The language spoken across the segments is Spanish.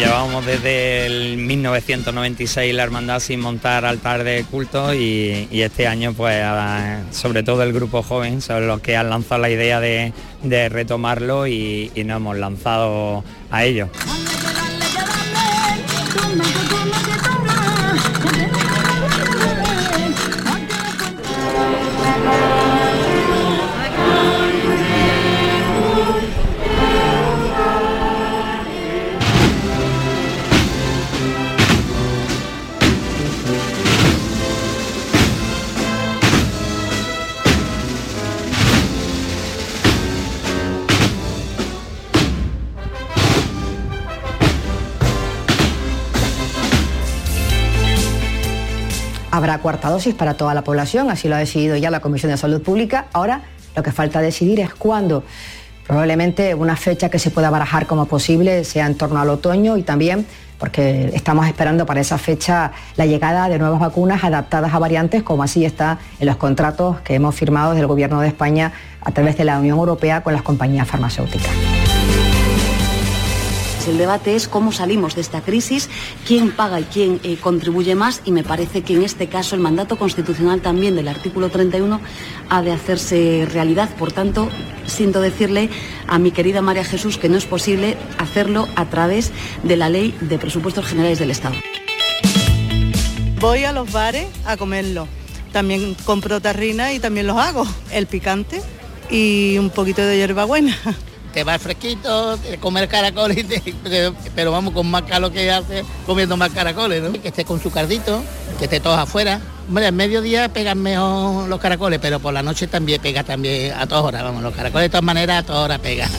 Llevamos desde el 1996 la hermandad sin montar altar de culto y, este año pues sobre todo el grupo joven son los que han lanzado la idea de, retomarlo y nos hemos lanzado a ello. Cuarta dosis para toda la población, así lo ha decidido ya la Comisión de Salud Pública. Ahora lo que falta decidir es cuándo. Probablemente una fecha que se pueda barajar como posible sea en torno al otoño y también porque estamos esperando para esa fecha la llegada de nuevas vacunas adaptadas a variantes, como así está en los contratos que hemos firmado del Gobierno de España a través de la Unión Europea con las compañías farmacéuticas. El debate es cómo salimos de esta crisis, quién paga y quién eh, contribuye más y me parece que en este caso el mandato constitucional también del artículo 31 ha de hacerse realidad. Por tanto, siento decirle a mi querida María Jesús que no es posible hacerlo a través de la ley de presupuestos generales del Estado. Voy a los bares a comerlo. También compro tarrina y también los hago. El picante y un poquito de hierbabuena te va fresquito, comer caracoles, pero vamos con más calor que hace comiendo más caracoles, ¿no? Que esté con su cardito, que esté todos afuera. Bueno, en mediodía pegan mejor los caracoles, pero por la noche también pega también a todas horas, vamos, los caracoles de todas maneras a todas horas pegan.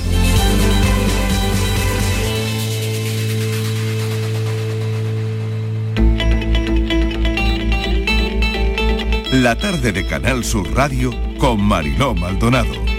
La tarde de Canal Sur Radio con Mariló Maldonado.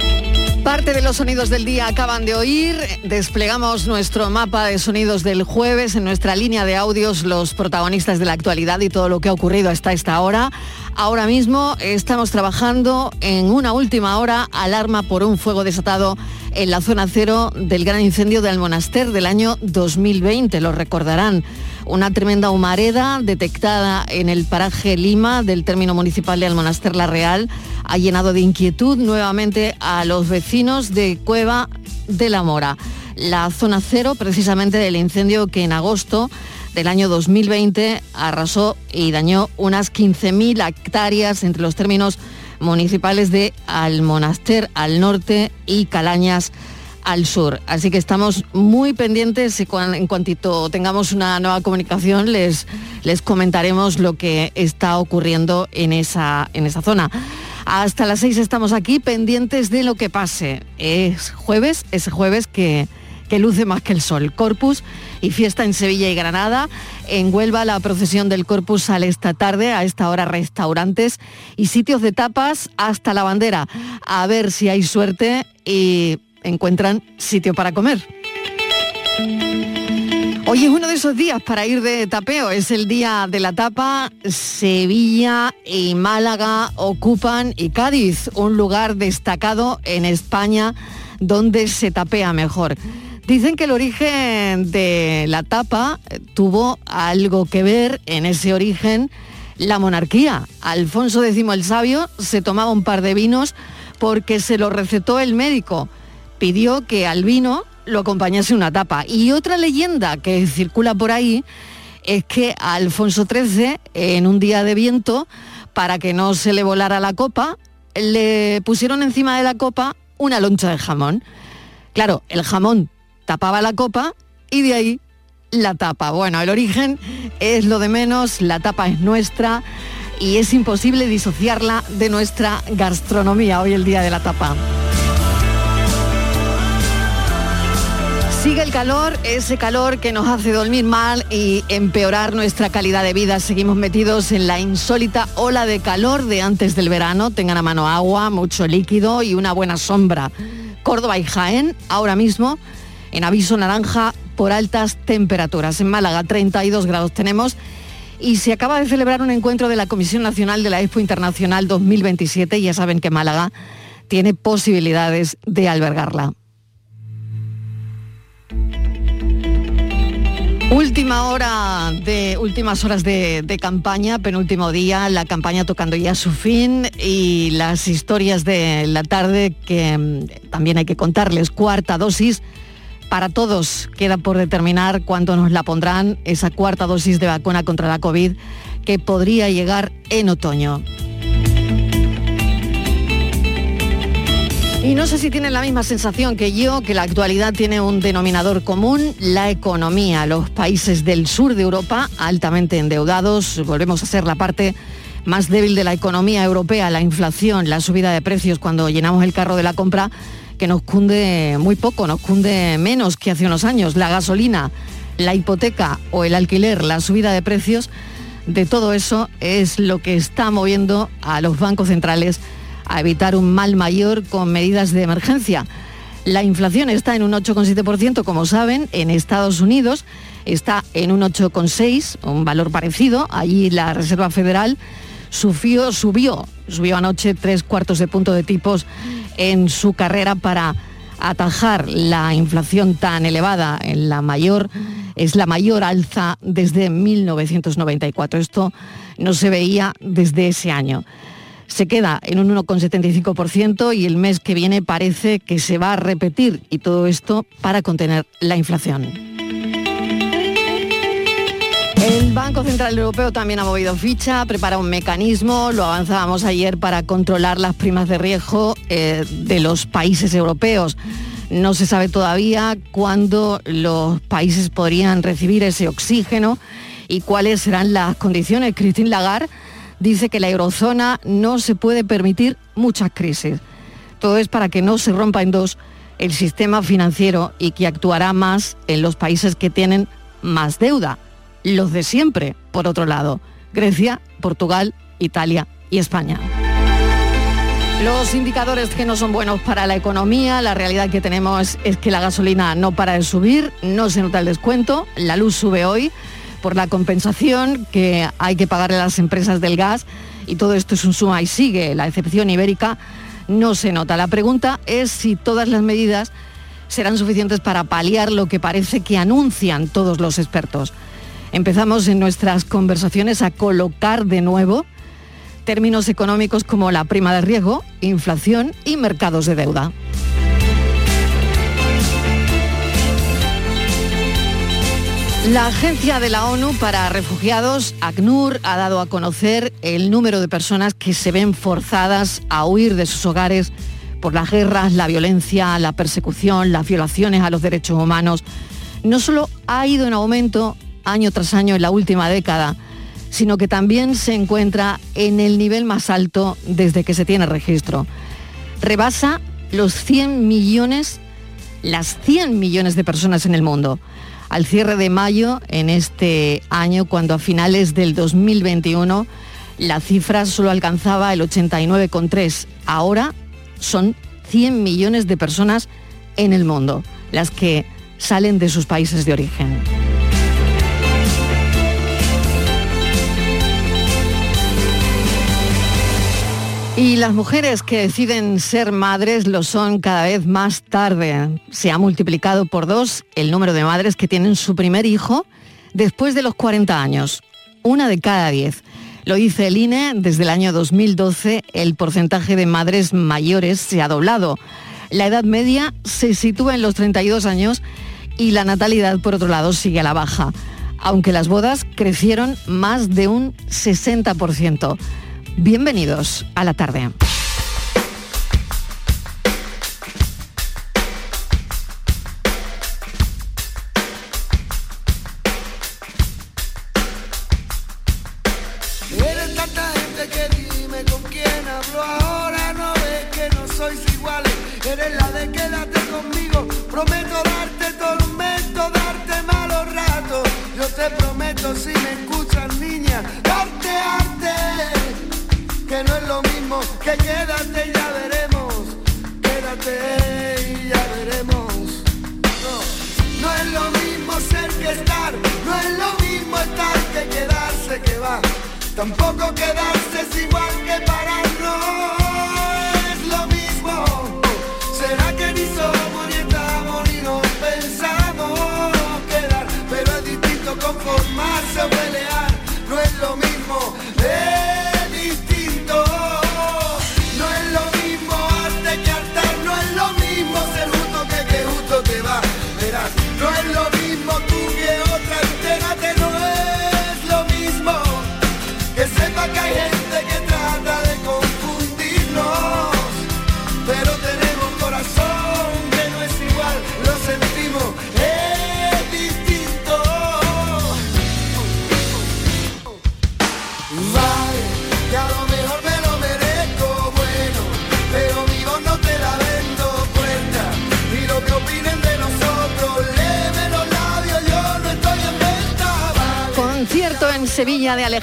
Parte de los sonidos del día acaban de oír. Desplegamos nuestro mapa de sonidos del jueves en nuestra línea de audios, los protagonistas de la actualidad y todo lo que ha ocurrido hasta esta hora. Ahora mismo estamos trabajando en una última hora alarma por un fuego desatado en la zona cero del gran incendio del Monaster del año 2020. Lo recordarán. Una tremenda humareda detectada en el paraje Lima del término municipal de Almonaster La Real ha llenado de inquietud nuevamente a los vecinos de Cueva de la Mora. La zona cero precisamente del incendio que en agosto del año 2020 arrasó y dañó unas 15.000 hectáreas entre los términos municipales de Almonaster al norte y Calañas al sur. Así que estamos muy pendientes y en cuantito tengamos una nueva comunicación les, les comentaremos lo que está ocurriendo en esa, en esa zona. Hasta las seis estamos aquí pendientes de lo que pase. Es jueves, ese jueves que, que luce más que el sol. Corpus y fiesta en Sevilla y Granada. En Huelva la procesión del Corpus sale esta tarde, a esta hora restaurantes y sitios de tapas hasta la bandera. A ver si hay suerte y encuentran sitio para comer. Hoy es uno de esos días para ir de tapeo, es el día de la tapa. Sevilla y Málaga ocupan y Cádiz, un lugar destacado en España donde se tapea mejor. Dicen que el origen de la tapa tuvo algo que ver en ese origen la monarquía. Alfonso X el Sabio se tomaba un par de vinos porque se lo recetó el médico pidió que al vino lo acompañase una tapa. Y otra leyenda que circula por ahí es que a Alfonso XIII, en un día de viento, para que no se le volara la copa, le pusieron encima de la copa una loncha de jamón. Claro, el jamón tapaba la copa y de ahí la tapa. Bueno, el origen es lo de menos, la tapa es nuestra y es imposible disociarla de nuestra gastronomía hoy el día de la tapa. Sigue el calor, ese calor que nos hace dormir mal y empeorar nuestra calidad de vida. Seguimos metidos en la insólita ola de calor de antes del verano. Tengan a mano agua, mucho líquido y una buena sombra. Córdoba y Jaén, ahora mismo, en aviso naranja por altas temperaturas. En Málaga 32 grados tenemos y se acaba de celebrar un encuentro de la Comisión Nacional de la Expo Internacional 2027 y ya saben que Málaga tiene posibilidades de albergarla. Última hora de últimas horas de, campaña, penúltimo día, la campaña tocando ya su fin y las historias de la tarde que mm, también hay que contarles. Cuarta dosis para todos. Queda por determinar cuándo nos la pondrán esa cuarta dosis de vacuna contra la COVID que podría llegar en otoño. Y no sé si tienen la misma sensación que yo, que la actualidad tiene un denominador común, la economía. Los países del sur de Europa, altamente endeudados, volvemos a ser la parte más débil de la economía europea, la inflación, la subida de precios cuando llenamos el carro de la compra, que nos cunde muy poco, nos cunde menos que hace unos años. La gasolina, la hipoteca o el alquiler, la subida de precios, de todo eso es lo que está moviendo a los bancos centrales a evitar un mal mayor con medidas de emergencia. La inflación está en un 8,7%, como saben, en Estados Unidos está en un 8,6%, un valor parecido. Allí la Reserva Federal subió, subió, subió anoche tres cuartos de punto de tipos en su carrera para atajar la inflación tan elevada en la mayor es la mayor alza desde 1994. Esto no se veía desde ese año se queda en un 1,75% y el mes que viene parece que se va a repetir y todo esto para contener la inflación. El Banco Central Europeo también ha movido ficha, prepara un mecanismo, lo avanzábamos ayer para controlar las primas de riesgo eh, de los países europeos. No se sabe todavía cuándo los países podrían recibir ese oxígeno y cuáles serán las condiciones. Christine Lagarde dice que la eurozona no se puede permitir muchas crisis. Todo es para que no se rompa en dos el sistema financiero y que actuará más en los países que tienen más deuda, los de siempre, por otro lado, Grecia, Portugal, Italia y España. Los indicadores que no son buenos para la economía, la realidad que tenemos es que la gasolina no para de subir, no se nota el descuento, la luz sube hoy, por la compensación que hay que pagarle a las empresas del gas y todo esto es un suma y sigue. La excepción ibérica no se nota. La pregunta es si todas las medidas serán suficientes para paliar lo que parece que anuncian todos los expertos. Empezamos en nuestras conversaciones a colocar de nuevo términos económicos como la prima de riesgo, inflación y mercados de deuda. La Agencia de la ONU para Refugiados, ACNUR, ha dado a conocer el número de personas que se ven forzadas a huir de sus hogares por las guerras, la violencia, la persecución, las violaciones a los derechos humanos. No solo ha ido en aumento año tras año en la última década, sino que también se encuentra en el nivel más alto desde que se tiene registro. Rebasa los 100 millones, las 100 millones de personas en el mundo al cierre de mayo en este año, cuando a finales del 2021 la cifra solo alcanzaba el 89,3. Ahora son 100 millones de personas en el mundo las que salen de sus países de origen. Y las mujeres que deciden ser madres lo son cada vez más tarde. Se ha multiplicado por dos el número de madres que tienen su primer hijo después de los 40 años. Una de cada diez. Lo dice el INE, desde el año 2012 el porcentaje de madres mayores se ha doblado. La edad media se sitúa en los 32 años y la natalidad, por otro lado, sigue a la baja, aunque las bodas crecieron más de un 60%. Bienvenidos a la tarde.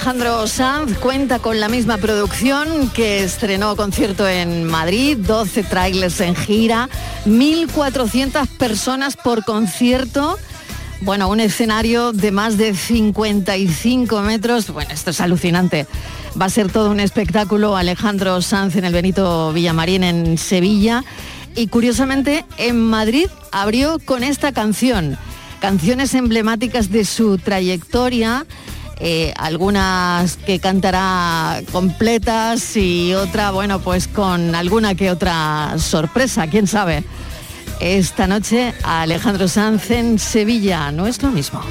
Alejandro Sanz cuenta con la misma producción que estrenó concierto en Madrid, 12 trailers en gira, 1.400 personas por concierto. Bueno, un escenario de más de 55 metros. Bueno, esto es alucinante. Va a ser todo un espectáculo Alejandro Sanz en el Benito Villamarín en Sevilla. Y curiosamente, en Madrid abrió con esta canción. Canciones emblemáticas de su trayectoria. Eh, algunas que cantará completas y otra, bueno, pues con alguna que otra sorpresa, quién sabe. Esta noche Alejandro Sanz en Sevilla, no es lo mismo.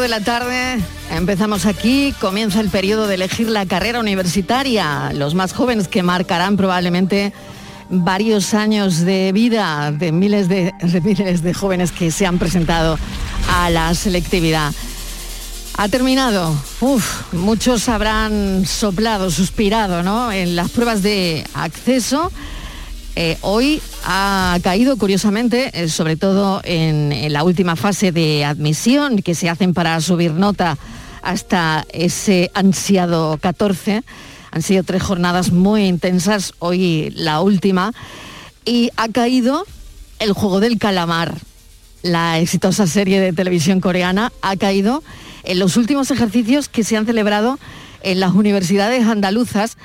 de la tarde empezamos aquí, comienza el periodo de elegir la carrera universitaria, los más jóvenes que marcarán probablemente varios años de vida de miles de, miles de jóvenes que se han presentado a la selectividad. Ha terminado. Uf, muchos habrán soplado, suspirado, ¿no? En las pruebas de acceso. Eh, hoy ha caído, curiosamente, eh, sobre todo en, en la última fase de admisión que se hacen para subir nota hasta ese ansiado 14. Han sido tres jornadas muy intensas, hoy la última. Y ha caído el juego del calamar. La exitosa serie de televisión coreana ha caído en los últimos ejercicios que se han celebrado en las universidades andaluzas,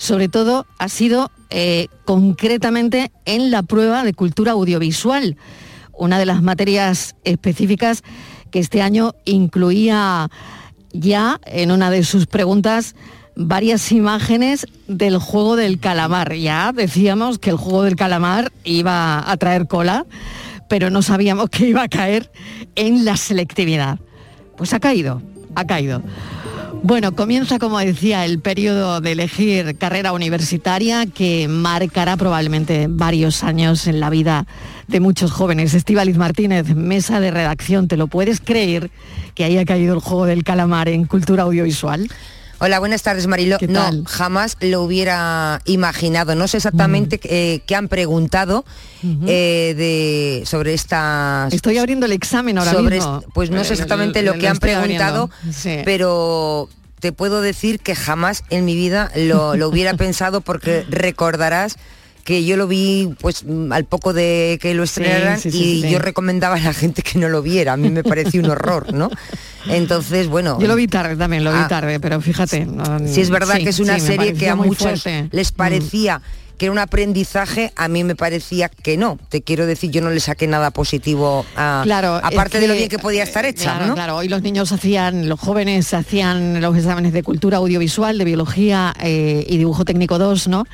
sobre todo ha sido eh, concretamente en la prueba de cultura audiovisual, una de las materias específicas que este año incluía ya en una de sus preguntas varias imágenes del juego del calamar. Ya decíamos que el juego del calamar iba a traer cola, pero no sabíamos que iba a caer en la selectividad. Pues ha caído, ha caído. Bueno, comienza, como decía, el periodo de elegir carrera universitaria que marcará probablemente varios años en la vida de muchos jóvenes. Estíbaliz Martínez, mesa de redacción, ¿te lo puedes creer que haya caído el juego del calamar en cultura audiovisual? Hola, buenas tardes, Marilo. No, jamás lo hubiera imaginado. No sé exactamente mm. eh, qué han preguntado eh, de, sobre esta... Estoy abriendo el examen ahora mismo. Pues no sé exactamente lo, que han preguntado, pero te puedo decir que jamás en mi vida lo, lo hubiera pensado porque recordarás que yo lo vi pues mm, al poco de que lo estrenaran y yo recomendaba a la gente que no lo viera. A mí me pareció un horror, ¿no? Entonces, bueno. Yo lo vi tarde también, lo vi ah, tarde, pero fíjate. si es verdad que es una serie que a muchos les mm. parecía que era un aprendizaje, a mí me parecía que no. Te quiero decir, yo no le saqué nada positivo a, claro, aparte de lo bien que podía estar hecha. Claro, claro, hoy los niños hacían, los jóvenes hacían los exámenes de cultura audiovisual, de biología eh, y dibujo técnico 2, ¿no?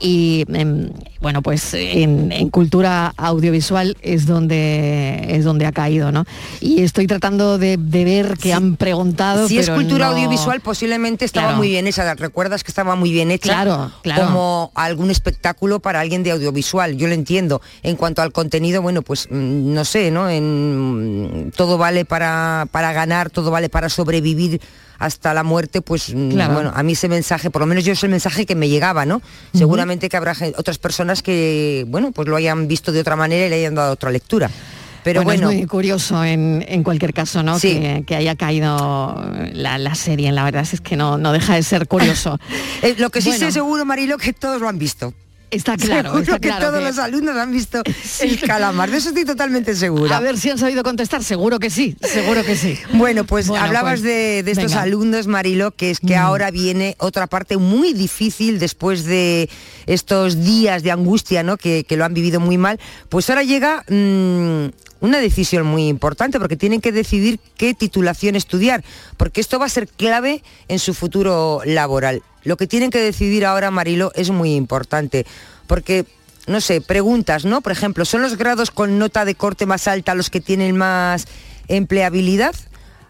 Y em, bueno pues en, cultura audiovisual es donde es donde ha caído no y estoy tratando de, ver que han preguntado si es cultura audiovisual posiblemente estaba muy bien hecha. Recuerdas que estaba muy bien hecha claro, claro. como algún espectáculo para alguien de audiovisual yo lo entiendo. En cuanto al contenido bueno pues mm, no sé no en todo vale para para ganar todo vale para sobrevivir hasta la muerte, pues mm, bueno, a mí ese mensaje, por lo menos yo es el mensaje que me llegaba, ¿no? Seguramente que habrá otras personas que, bueno, pues lo hayan visto de otra manera y le hayan dado otra lectura. Pero bueno, es muy curioso en, cualquier caso, ¿no? Que, haya caído la, serie, la verdad es que no, no deja de ser curioso. Eh, lo que sí sé seguro, Marilo, que todos lo han visto. Está claro. Seguro que todos los alumnos han visto el calamar, de eso estoy totalmente segura. A ver si han sabido contestar, seguro que sí, seguro que sí. Bueno, pues hablabas pues, de, estos alumnos, Marilo, que es que mm. ahora viene otra parte muy difícil después de estos días de angustia, ¿no? Que, lo han vivido muy mal. Pues ahora llega mm, una decisión muy importante porque tienen que decidir qué titulación estudiar, porque esto va a ser clave en su futuro laboral. Lo que tienen que decidir ahora, Marilo, es muy importante, porque no sé, preguntas, ¿no? Por ejemplo, ¿son los grados con nota de corte más alta los que tienen más empleabilidad?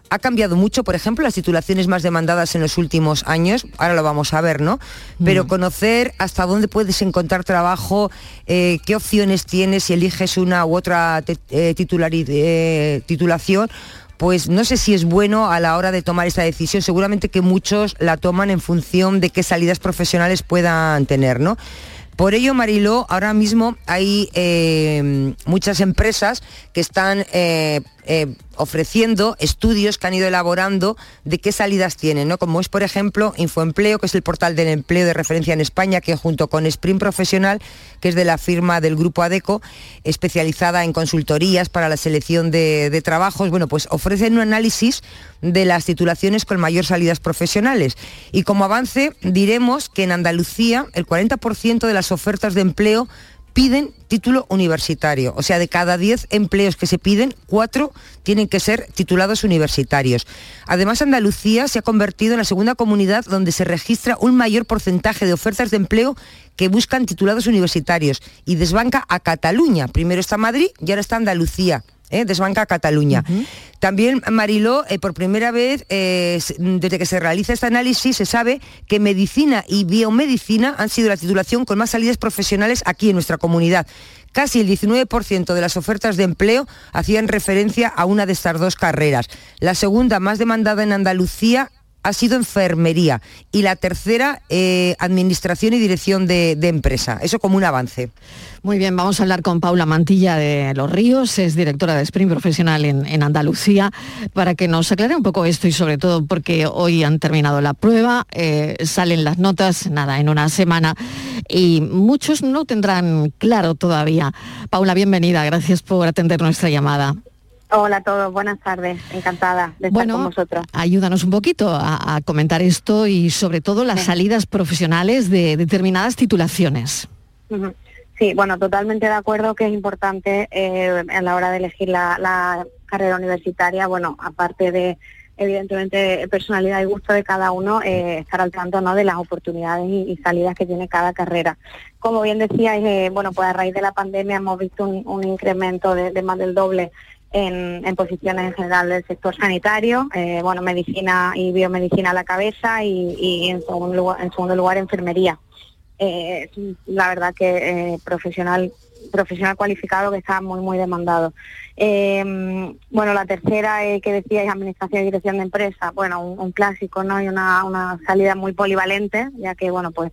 Ha cambiado mucho, por ejemplo, las titulaciones más demandadas en los últimos años, ahora lo vamos a ver, ¿no? Pero mm. conocer hasta dónde puedes encontrar trabajo, eh, qué opciones tienes si eliges una u otra eh, eh, titulación, pues no sé si es bueno a la hora de tomar esa decisión. Seguramente que muchos la toman en función de qué salidas profesionales puedan tener, ¿no? Por ello, Mariló, ahora mismo hay muchas empresas que están ofreciendo estudios que han ido elaborando de qué salidas tienen, ¿no? Como es, por ejemplo, Infoempleo, que es el portal del empleo de referencia en España, que junto con Sprint Profesional, que es de la firma del grupo ADECO, especializada en consultorías para la selección de, de trabajos, bueno, pues ofrecen un análisis de las titulaciones con mayor salidas profesionales. Y como avance, diremos que en Andalucía el 40% de las ofertas de empleo piden título universitario. O sea, de cada 10 empleos que se piden, 4 tienen que ser titulados universitarios. Además, Andalucía se ha convertido en la segunda comunidad donde se registra un mayor porcentaje de ofertas de empleo que buscan titulados universitarios y desbanca a Cataluña. Primero está Madrid y ahora está Andalucía. ¿eh? desbanca Cataluña. También, Mariló, eh, por primera vez, eh, desde que se realiza este análisis, se sabe que medicina y biomedicina han sido la titulación con más salidas profesionales aquí en nuestra comunidad. Casi el 19% de las ofertas de empleo hacían referencia a una de estas dos carreras. La segunda más demandada en Andalucía ha sido enfermería y la tercera, eh, administración y dirección de, empresa. Eso como un avance. Muy bien, vamos a hablar con Paula Mantilla de Los Ríos, es directora de Sprint Profesional en, Andalucía, para que nos aclare un poco esto y sobre todo porque hoy han terminado la prueba, eh, salen las notas, nada, en una semana y muchos no tendrán claro todavía. Paula, bienvenida, gracias por atender nuestra llamada. Hola a todos, buenas tardes, encantada de estar con vosotros. Ayúdanos un poquito a, comentar esto y sobre todo las salidas profesionales de determinadas titulaciones. Sí, bueno, totalmente de acuerdo que es importante eh, a la hora de elegir la, carrera universitaria, bueno, aparte de evidentemente personalidad y gusto de cada uno, eh, estar al tanto ¿no? de las oportunidades y, salidas que tiene cada carrera. Como bien decíais, eh, bueno, pues a raíz de la pandemia hemos visto un, incremento de, más del doble en, posiciones en general del sector sanitario, eh, bueno, medicina y biomedicina a la cabeza y, en, segundo lugar, en segundo lugar enfermería. Eh, la verdad que eh, profesional profesional cualificado que está muy muy demandado. bueno, la tercera que decíais, administración y dirección de empresa, bueno, un, clásico, ¿no? Y una, una, salida muy polivalente, ya que, bueno, pues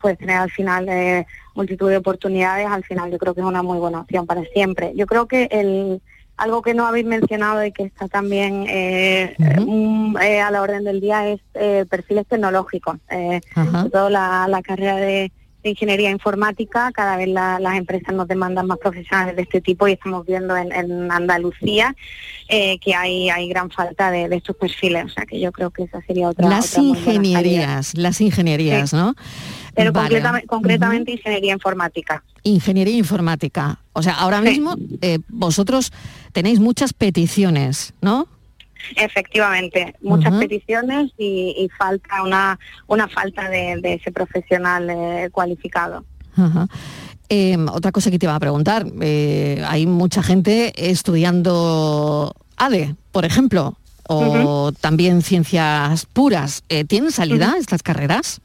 puedes tener al final multitud de oportunidades, al final yo creo que es una muy buena opción para siempre. Yo creo que el, algo que no habéis mencionado y que está también eh, eh, a la orden del día es eh, perfiles tecnológicos. sobre todo la, carrera de, ingeniería informática, cada vez las empresas nos demandan más profesionales de este tipo y estamos viendo en, Andalucía que hay, hay gran falta de, estos perfiles. O sea que yo creo que esa sería otra. Las ingenierías, las ingenierías, ¿no? Pero concretamente ingeniería informática. Ingeniería informática. O sea, ahora mismo eh, vosotros tenéis muchas peticiones, ¿no? Efectivamente, muchas peticiones y, falta una, una falta de, ese profesional eh, cualificado. Em, otra cosa que te iba a preguntar, eh, hay mucha gente estudiando ADE, por ejemplo, o también ciencias puras. ¿Tienen salida estas carreras?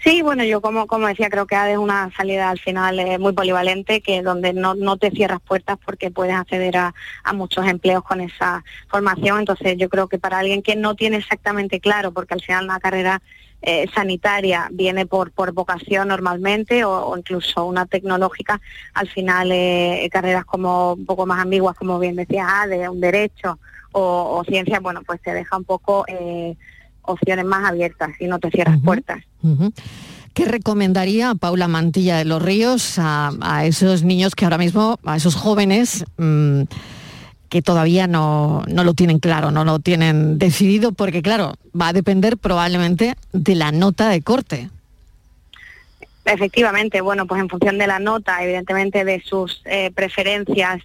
Sí, bueno, yo como, como decía, creo que es una salida al final eh, muy polivalente, que donde no, no te cierras puertas porque puedes acceder a, muchos empleos con esa formación. Entonces yo creo que para alguien que no tiene exactamente claro, porque al final una carrera eh, sanitaria viene por, por vocación normalmente o, incluso una tecnológica, al final eh, carreras como un poco más ambiguas, como bien decía, ah, de un derecho o, o ciencia, bueno, pues te deja un poco opciones más abiertas y no te cierras puertas. ¿Qué recomendaría Paula Mantilla de los Ríos a, esos niños que ahora mismo, a esos jóvenes mm, que todavía no, no, lo tienen claro, no lo tienen decidido? Porque claro, va a depender probablemente de la nota de corte. Efectivamente, bueno, pues en función de la nota, evidentemente de sus eh, preferencias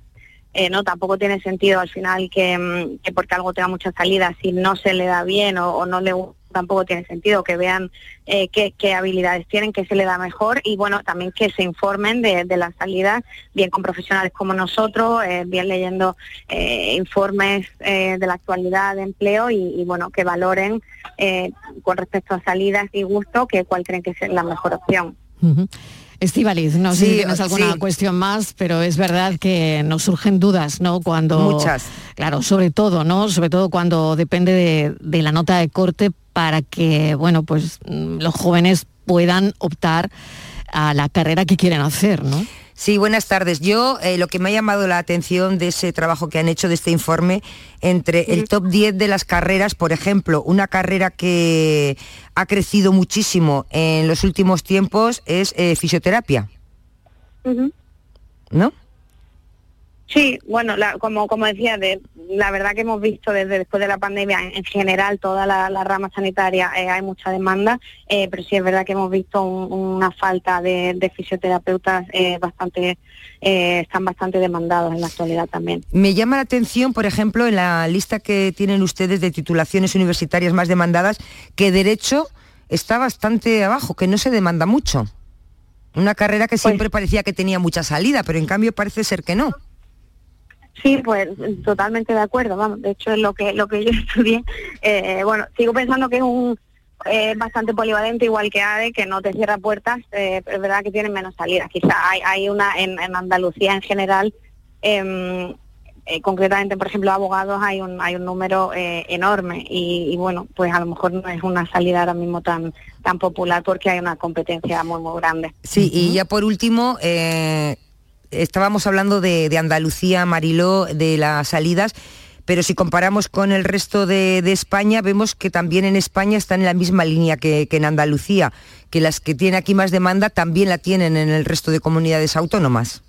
eh, no tampoco tiene sentido al final mm, que, porque algo tenga mucha salida, si no se le da bien o, no le tampoco tiene sentido que vean eh, qué, habilidades tienen, qué se le da mejor y bueno, también que se informen de, de las salidas, bien con profesionales como nosotros, eh, bien leyendo informes de la actualidad de empleo y, bueno, que valoren con respecto a salidas y gusto que cuál creen que es la mejor opción. Estivaliz, no sé si tienes alguna cuestión más, pero es verdad que nos surgen dudas, ¿no? Cuando. Muchas. Claro, sobre todo, ¿no? Sobre todo cuando depende de, la nota de corte para que, bueno, pues mm, los jóvenes puedan optar a la carrera que quieren hacer, ¿no? Sí, buenas tardes. Yo eh, lo que me ha llamado la atención de ese trabajo que han hecho de este informe, entre el top 10 de las carreras, por ejemplo, una carrera que ha crecido muchísimo en los últimos tiempos es eh, fisioterapia. ¿No? Sí, bueno, como, como decía, de, la verdad que hemos visto desde después de la pandemia en, general toda la, rama sanitaria eh, hay mucha demanda, eh, pero sí es verdad que hemos visto una falta de, fisioterapeutas eh, bastante, están bastante demandados en la actualidad también. Me llama la atención, por ejemplo, en la lista que tienen ustedes de titulaciones universitarias más demandadas, que derecho está bastante abajo, que no se demanda mucho. Una carrera que pues siempre parecía que tenía mucha salida, pero en cambio parece ser que no. Sí, pues totalmente de acuerdo, vamos, de hecho es lo que lo que yo estudié. Eh, bueno, sigo pensando que es un eh, bastante polivalente, igual que ADE, que no te cierra puertas, eh, pero es verdad que tienen menos salidas. Quizá hay, hay una en, Andalucía en general, em, concretamente, por ejemplo, abogados, hay un, hay un número enorme y, bueno, pues a lo mejor no es una salida ahora mismo tan, tan popular porque hay una competencia muy, muy grande. Sí, y ya por último, estábamos hablando de, Andalucía, Mariló, de las salidas, pero si comparamos con el resto de, España, vemos que también en España están en la misma línea que, en Andalucía, que las que tienen aquí más demanda también la tienen en el resto de comunidades autónomas.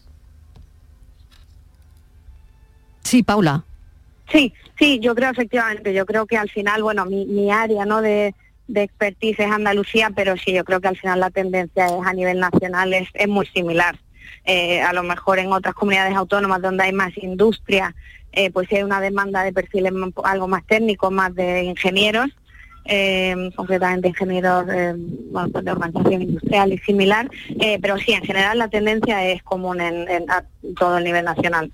Sí, Paula. Sí, sí, yo creo efectivamente, yo creo que al final, bueno, mi, mi área ¿no? de, de expertise es Andalucía, pero sí, yo creo que al final la tendencia es a nivel nacional es, es muy similar. Eh, a lo mejor en otras comunidades autónomas donde hay más industria, eh, pues hay una demanda de perfiles algo más técnicos, más de ingenieros, eh, concretamente ingenieros eh, bueno, pues de organización industrial y similar, eh, pero sí, en general la tendencia es común en, en- a todo el nivel nacional.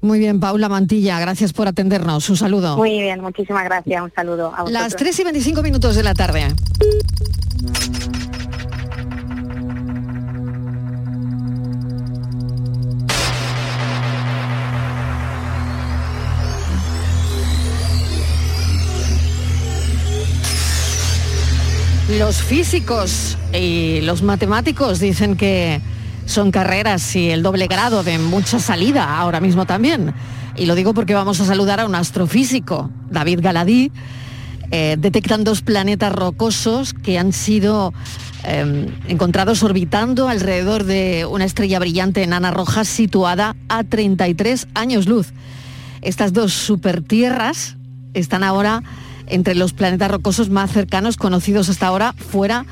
Muy bien, Paula Mantilla, gracias por atendernos. Un saludo. Muy bien, muchísimas gracias, un saludo a vosotros. Las 3 y 25 minutos de la tarde. Los físicos y los matemáticos dicen que son carreras y el doble grado de mucha salida ahora mismo también. Y lo digo porque vamos a saludar a un astrofísico, David Galadí. Eh, detectan dos planetas rocosos que han sido eh, encontrados orbitando alrededor de una estrella brillante enana roja situada a 33 años luz. Estas dos supertierras están ahora entre los planetas rocosos más cercanos conocidos hasta ahora fuera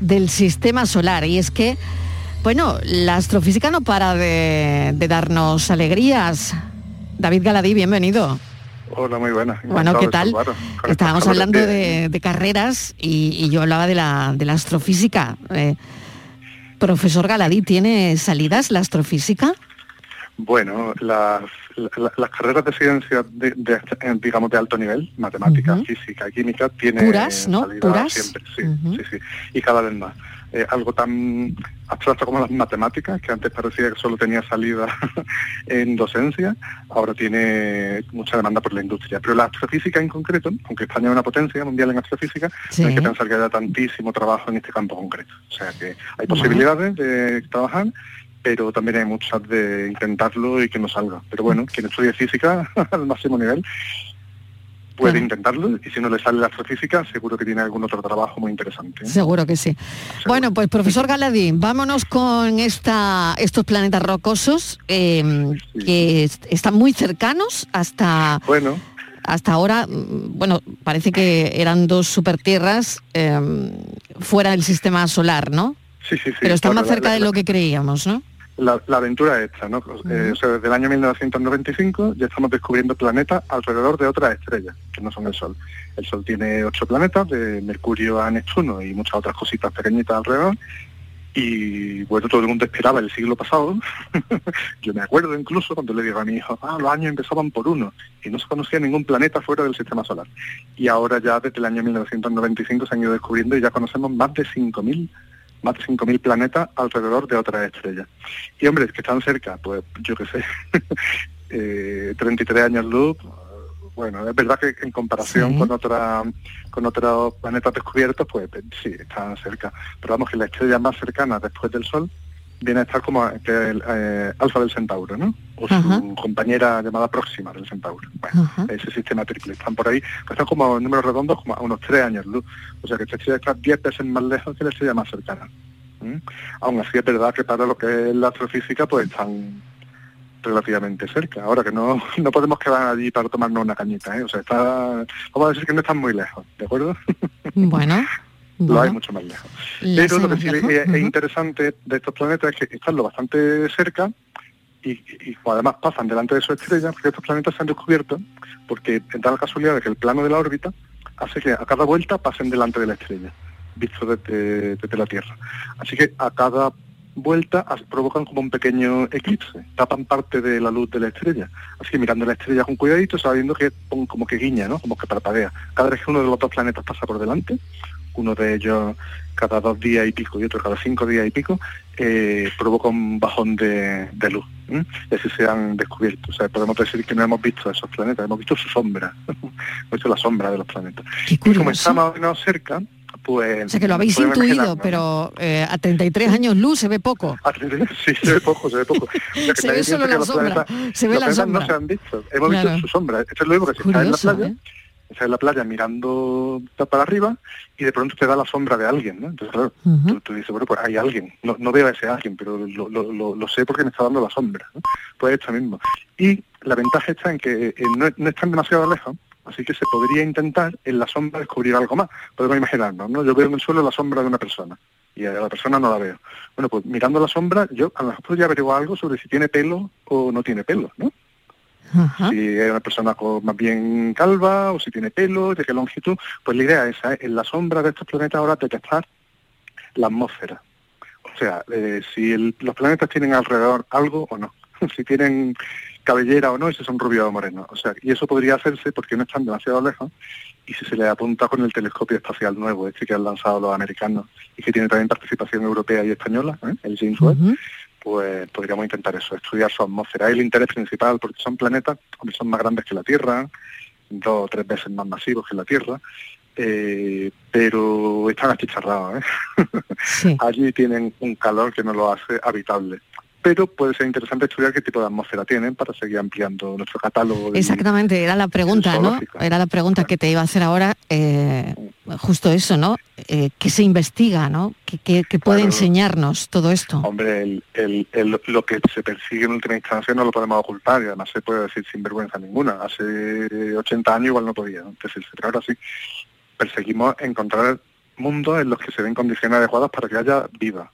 del sistema solar. Y es que, bueno, la astrofísica no para de, de darnos alegrías. David Galadí, bienvenido. Hola, muy buena. Bueno, ¿qué tal? Estábamos hablando calores de, de carreras y, y yo hablaba de la, de la astrofísica. Eh, profesor Galadí, ¿tiene salidas la astrofísica? Bueno, las, la- las carreras de ciencia, de, de, eh, digamos, de alto nivel, matemática, física y química, tienen Puras, ¿no? Puras. siempre, sí, sí, sí, y cada vez más. Eh, algo tan abstracto como las matemáticas, que antes parecía que solo tenía salida en docencia, ahora tiene mucha demanda por la industria. Pero la astrofísica en concreto, aunque España es una potencia mundial en astrofísica, Sí. no hay que pensar que haya tantísimo trabajo en este campo concreto. O sea que hay posibilidades de trabajar, pero también hay muchas de intentarlo y que no salga. Pero bueno, quien estudie física al máximo nivel puede intentarlo y si no le sale la astrofísica seguro que tiene algún otro trabajo muy interesante. Seguro que sí. Bueno, pues profesor Galadí, vámonos con esta, estos planetas rocosos eh, que est- están muy cercanos hasta, Bueno, hasta ahora. mm, Bueno, parece que eran dos supertierras eh, fuera del sistema solar, ¿no? sí, sí, sí. Pero están más la- cerca la- de lo que creíamos, ¿no? La, la aventura esta, ¿no? Eh, o sea, desde el año 1995 ya estamos descubriendo planetas alrededor de otras estrellas, que no son el Sol. El Sol tiene ocho planetas, de Mercurio a Neptuno y muchas otras cositas pequeñitas alrededor. Y bueno, todo el mundo esperaba el siglo pasado. Yo me acuerdo incluso cuando le digo a mi hijo, ah, los años empezaban por uno y no se conocía ningún planeta fuera del sistema solar. Y ahora ya desde el año 1995 se han ido descubriendo y ya conocemos más de 5.000 más de 5.000 planetas alrededor de otras estrellas. Y hombre, es que están cerca, pues yo qué sé, eh, 33 años luz, bueno, es verdad que en comparación Sí. con otra, con otros planetas descubiertos, pues eh, sí, están cerca. Pero vamos, que la estrella más cercana después del Sol viene a estar como que el eh, Alfa del Centauro, ¿no? O su Ajá. compañera llamada próxima del Centauro. Bueno, ese sistema triple. Están por ahí, pues están como números redondos, como a unos tres años luz. O sea que esta estrella está 10 veces más lejos que la estrella más cercana. ¿Mm? Aún así es verdad que para lo que es la astrofísica, pues están relativamente cerca. Ahora que no, no podemos quedar allí para tomarnos una cañita, ¿eh? O sea, está, vamos a decir que no están muy lejos, ¿de acuerdo? Bueno. lo hay mucho más lejos. Pero lo que sí es, interesante de estos planetas es que están lo bastante cerca y, además pasan delante de su estrella, porque estos planetas se han descubierto porque da la casualidad de que el plano de la órbita hace que a cada vuelta pasen delante de la estrella, visto desde, desde la Tierra. Así que a cada vuelta provocan como un pequeño eclipse, tapan parte de la luz de la estrella. Así que mirando la estrella con cuidadito, sabiendo que como que guiña, ¿no? Como que parpadea. Cada vez que uno de los dos planetas pasa por delante, uno de ellos cada dos días y pico y otro cada cinco días y pico, eh, provoca un bajón de, de luz. ¿eh? Y así se han descubierto. O sea, podemos decir que no hemos visto esos planetas, hemos visto su sombra, hemos visto la sombra de los planetas. Y como está más o menos cerca, pues... O sea que lo habéis intuido, pero eh, a 33 años luz se ve poco. Sí, se ve poco, se ve poco. O sea, Se ve solo la sombra, planetas- se ve la sombra. no se han visto, hemos Claro. visto su sombra. Esto es lo mismo que si estás en la playa, ¿eh? Estás en la playa mirando para arriba y de pronto te da la sombra de alguien, ¿no? Entonces, claro, tú, tú dices, bueno, pues hay alguien. No, no veo a ese alguien, pero lo, lo- lo- lo sé porque me está dando la sombra. ¿no? Pues esto mismo. Y la ventaja está en que eh, no, no están demasiado lejos, así que se podría intentar en la sombra descubrir algo más. Podemos imaginarnos, ¿no? Yo veo en el suelo la sombra de una persona y a la persona no la veo. Bueno, pues mirando la sombra, yo a lo mejor podría averiguar algo sobre si tiene pelo o no tiene pelo, ¿no? Si es una persona con- más bien calva o si tiene pelo, de qué longitud. Pues la idea es esa, ¿eh? en la sombra de estos planetas ahora detectar la atmósfera. O sea, eh, si el- los planetas tienen alrededor algo o no. si tienen cabellera o no, y si son rubios o morenos. O sea, y eso podría hacerse porque no están demasiado lejos y si se le apunta con el telescopio espacial nuevo, este que han lanzado los americanos y que tiene también participación europea y española, ¿eh? el James Webb, pues podríamos intentar eso, estudiar su atmósfera. Es el interés principal porque son planetas, hombre, son más grandes que la Tierra, dos o tres veces más masivos que la Tierra, eh, pero están achicharrados. ¿eh? Allí tienen un calor que no lo hace habitable. Pero puede ser interesante estudiar qué tipo de atmósfera tienen para seguir ampliando nuestro catálogo. de- Exactamente, era la pregunta, ¿no? Era la pregunta que te iba a hacer ahora, eh, justo eso, ¿no? Eh, ¿Qué se investiga, ¿no? ¿Qué, qué- qué puede Claro. enseñarnos todo esto? Hombre, el, el- el- lo que se persigue en última instancia no lo podemos ocultar y además se puede decir sin vergüenza ninguna. Hace 80 años igual no podía ¿no? decirse, pero ahora sí. Perseguimos encontrar mundos en los que se den condiciones adecuadas para que haya vida.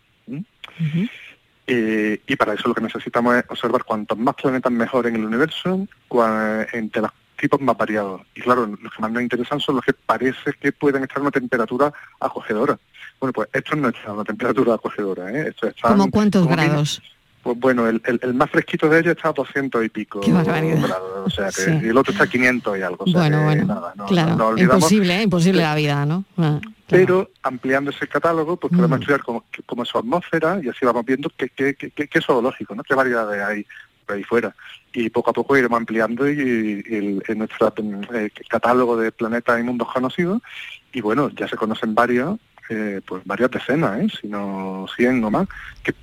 Y para eso lo que necesitamos es observar cuantos más planetas mejor en el universo, cua- entre los tipos más variados. Y claro, los que más nos interesan son los que parece que pueden estar a una temperatura acogedora. Bueno, pues esto no está a una temperatura acogedora, ¿eh? Esto está ¿Cómo cuántos grados? Pues bueno, el, el- el más fresquito de ellos está a 200 y pico Qué barbaridad. grados, o sea que, Sí. y el otro está a 500 y algo. o sea bueno, que bueno, nada, no- claro, no nos olvidamos. imposible, ¿eh? imposible la vida, ¿no? Ah, Pero ampliando ese catálogo, pues podemos Mm. estudiar cómo, cómo es su atmósfera y así vamos viendo qué, qué, qué, qué- qué zoológico, ¿no? qué variedades hay por ahí fuera. Y poco a poco iremos ampliando y, y el, en nuestro eh, catálogo de planetas y mundos conocidos. Y bueno, ya se conocen varios, eh, pues varias decenas, ¿eh? si no 100 o más, que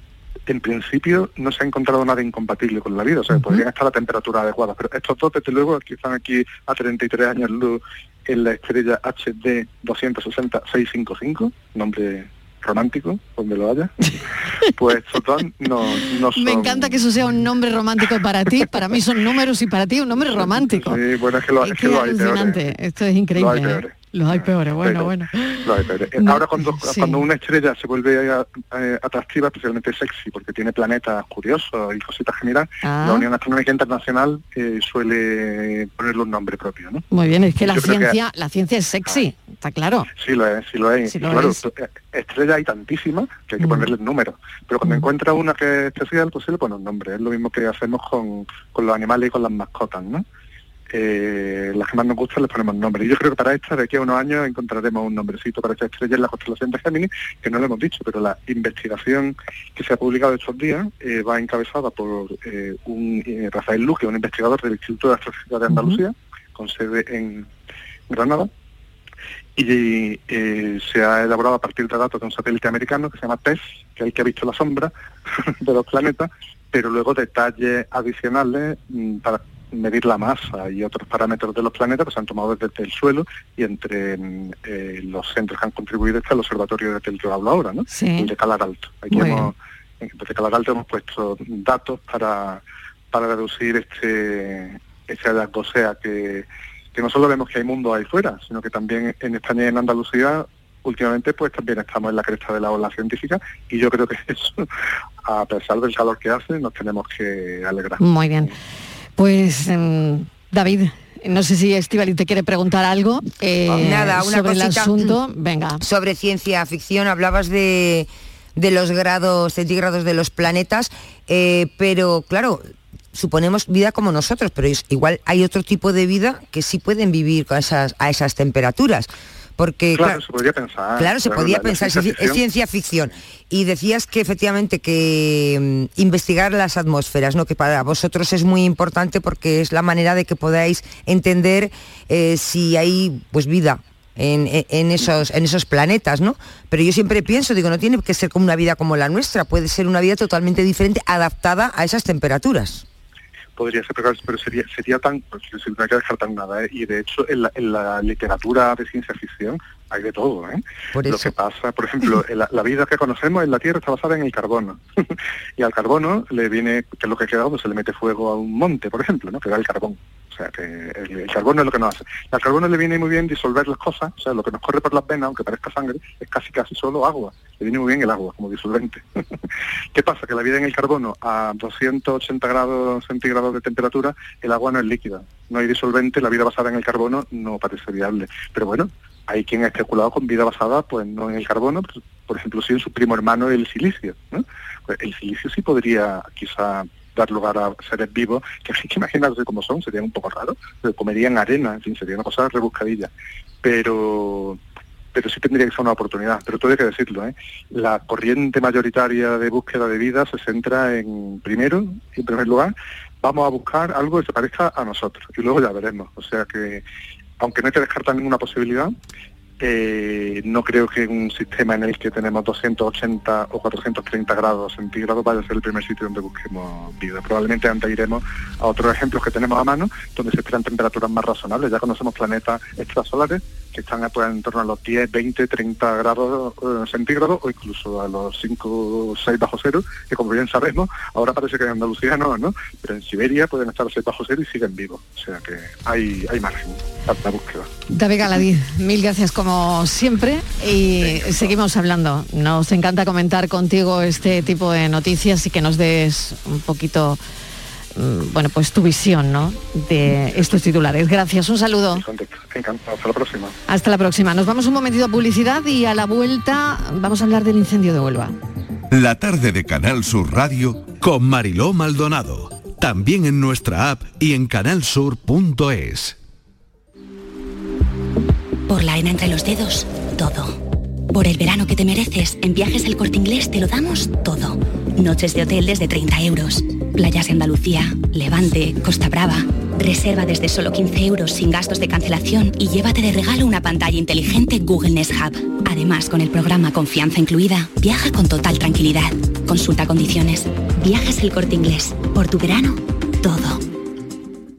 en principio no se ha encontrado nada incompatible con la vida, o sea, podrían estar a temperatura adecuada, pero estos dos, desde luego, que están aquí a 33 años luz en la estrella HD 260-655, nombre romántico, donde lo haya, pues dos no, no son... Me encanta que eso sea un nombre romántico para ti, para mí son números y para ti un nombre romántico. Sí, bueno, es que lo, es que que lo hay peores. alucinante, esto es Lo increíble. ¿eh? Los hay peores, bueno, Pero- bueno. Lo hay peores. Eh, No, Ahora cuando, sí. cuando una estrella se vuelve eh, eh, atractiva, especialmente sexy, porque tiene planetas curiosos y cositas que mirar, Ah. la Unión Astronómica Internacional eh, suele ponerle un nombre propio, ¿no? Muy bien, es que la que- ciencia, la ciencia es sexy, está claro. Sí lo es, sí lo es. Sí lo claro, es. estrellas hay tantísimas que hay que Mm. ponerle números. Pero cuando encuentra una que es especial, pues se le pone un nombre. Es lo mismo que hacemos con, con los animales y con las mascotas, ¿no? Eh, las que más nos gustan les ponemos nombre. Y yo creo que para esta, de aquí a unos años, encontraremos un nombrecito para esta estrella en la constelación de Géminis, que no lo hemos dicho, pero la investigación que se ha publicado estos días eh, va encabezada por eh, un Rafael Luque, un investigador del Instituto de Astrofísica de Andalucía, con sede en Granada, y eh, se ha elaborado a partir de datos de un satélite americano que se llama TESS, que es el que ha visto la sombra de los planetas, pero luego detalles adicionales mm, para medir la masa y otros parámetros de los planetas que se han tomado desde el suelo y entre mm, eh, los centros que han contribuido está el observatorio del que yo hablo ahora, ¿no? Sí. el de Calar Alto. Aquí Muy hemos, desde Calar Alto hemos puesto datos para, para reducir este, este hallazgo, o sea que que no solo vemos que hay mundo ahí fuera, sino que también en España y en Andalucía últimamente pues también estamos en la cresta de la ola científica y yo creo que eso, a pesar del calor que hace, nos tenemos que alegrar. Muy bien. Pues, em, David, no sé si Estivali te quiere preguntar algo eh, Nada, una sobre el cosita. asunto. Venga. Sobre ciencia ficción, hablabas de, de los grados centígrados de los planetas, eh, pero claro, suponemos vida como nosotros, pero es- igual hay otro tipo de vida que sí pueden vivir con esas, a esas temperaturas. Porque, Claro, claro, se podría pensar. Claro, se podía la- la pensar, ciencia es, es ciencia ficción. Y decías que efectivamente que mm, investigar las atmósferas, ¿no? que para vosotros es muy importante porque es la manera de que podáis entender eh, si hay pues vida. En, en- en esos, en esos planetas, ¿no? Pero yo siempre pienso, digo, no tiene que ser como una vida como la nuestra, puede ser una vida totalmente diferente, adaptada a esas temperaturas. Podría ser, pero sería, sería tan, pues, no hay que descartar nada, ¿eh? y de hecho en la, en la literatura de ciencia ficción hay de todo. ¿eh? Por Lo que pasa, por ejemplo, la, la vida que conocemos en la Tierra está basada en el carbono. y al carbono le viene, que es lo que queda cuando se le mete fuego a un monte, por ejemplo, ¿no? que da el carbón. O sea, que el, el carbono es lo que nos hace. Al carbono le viene muy bien disolver las cosas, o sea, lo que nos corre por las venas, aunque parezca sangre, es casi casi solo agua. Le viene muy bien el agua como disolvente. ¿Qué pasa? Que la vida en el carbono a 280 grados centígrados de temperatura, el agua no es líquida. No hay disolvente, la vida basada en el carbono no parece viable. Pero bueno, hay quien ha especulado con vida basada, pues no en el carbono, por ejemplo, sí en su primo hermano el silicio. ¿no? Pues el silicio sí podría quizá dar lugar a seres vivos, que hay que imaginarse cómo son, serían un poco raros, comerían arena, en fin, sería una cosa rebuscadilla. Pero pero sí tendría que ser una oportunidad, pero todo hay que decirlo, ¿eh? La corriente mayoritaria de búsqueda de vida se centra en, primero, en primer lugar, vamos a buscar algo que se parezca a nosotros, y luego ya veremos. O sea que, aunque no hay que descartar ninguna posibilidad, eh, no creo que un sistema en el que tenemos 280 o 430 grados centígrados vaya a ser el primer sitio donde busquemos vida. Probablemente antes iremos a otros ejemplos que tenemos a mano, donde se esperan temperaturas más razonables. Ya conocemos planetas extrasolares que están pues, en torno a los 10, 20, 30 grados eh, centígrados o incluso a los 5 o 6 bajo cero, que como bien sabemos, ahora parece que en Andalucía no, ¿no? Pero en Siberia pueden estar a 6 bajo cero y siguen vivos. O sea que hay, hay margen para la búsqueda. David Galadí, mil gracias como siempre y seguimos hablando. Nos encanta comentar contigo este tipo de noticias y que nos des un poquito, bueno, pues tu visión, ¿no? De estos titulares. Gracias, un saludo. Encantado, hasta la próxima. Hasta la próxima. Nos vamos un momentito a publicidad y a la vuelta vamos a hablar del incendio de Huelva. La tarde de Canal Sur Radio con Mariló Maldonado. También en nuestra app y en canalsur.es. Por la arena entre los dedos, todo. Por el verano que te mereces, en Viajes El Corte Inglés te lo damos todo. Noches de hotel desde 30 euros. Playas de Andalucía, Levante, Costa Brava. Reserva desde solo 15 euros sin gastos de cancelación y llévate de regalo una pantalla inteligente Google Nest Hub. Además, con el programa Confianza Incluida, viaja con total tranquilidad. Consulta condiciones. Viajes El Corte Inglés. Por tu verano, todo.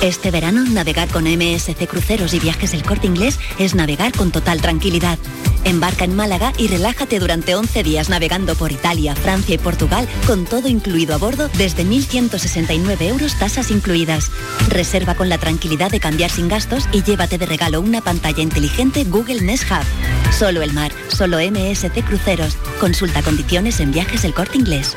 Este verano, navegar con MSC Cruceros y Viajes El Corte Inglés es navegar con total tranquilidad. Embarca en Málaga y relájate durante 11 días navegando por Italia, Francia y Portugal con todo incluido a bordo desde 1.169 euros tasas incluidas. Reserva con la tranquilidad de cambiar sin gastos y llévate de regalo una pantalla inteligente Google Nest Hub. Solo el mar, solo MSC Cruceros. Consulta condiciones en Viajes El Corte Inglés.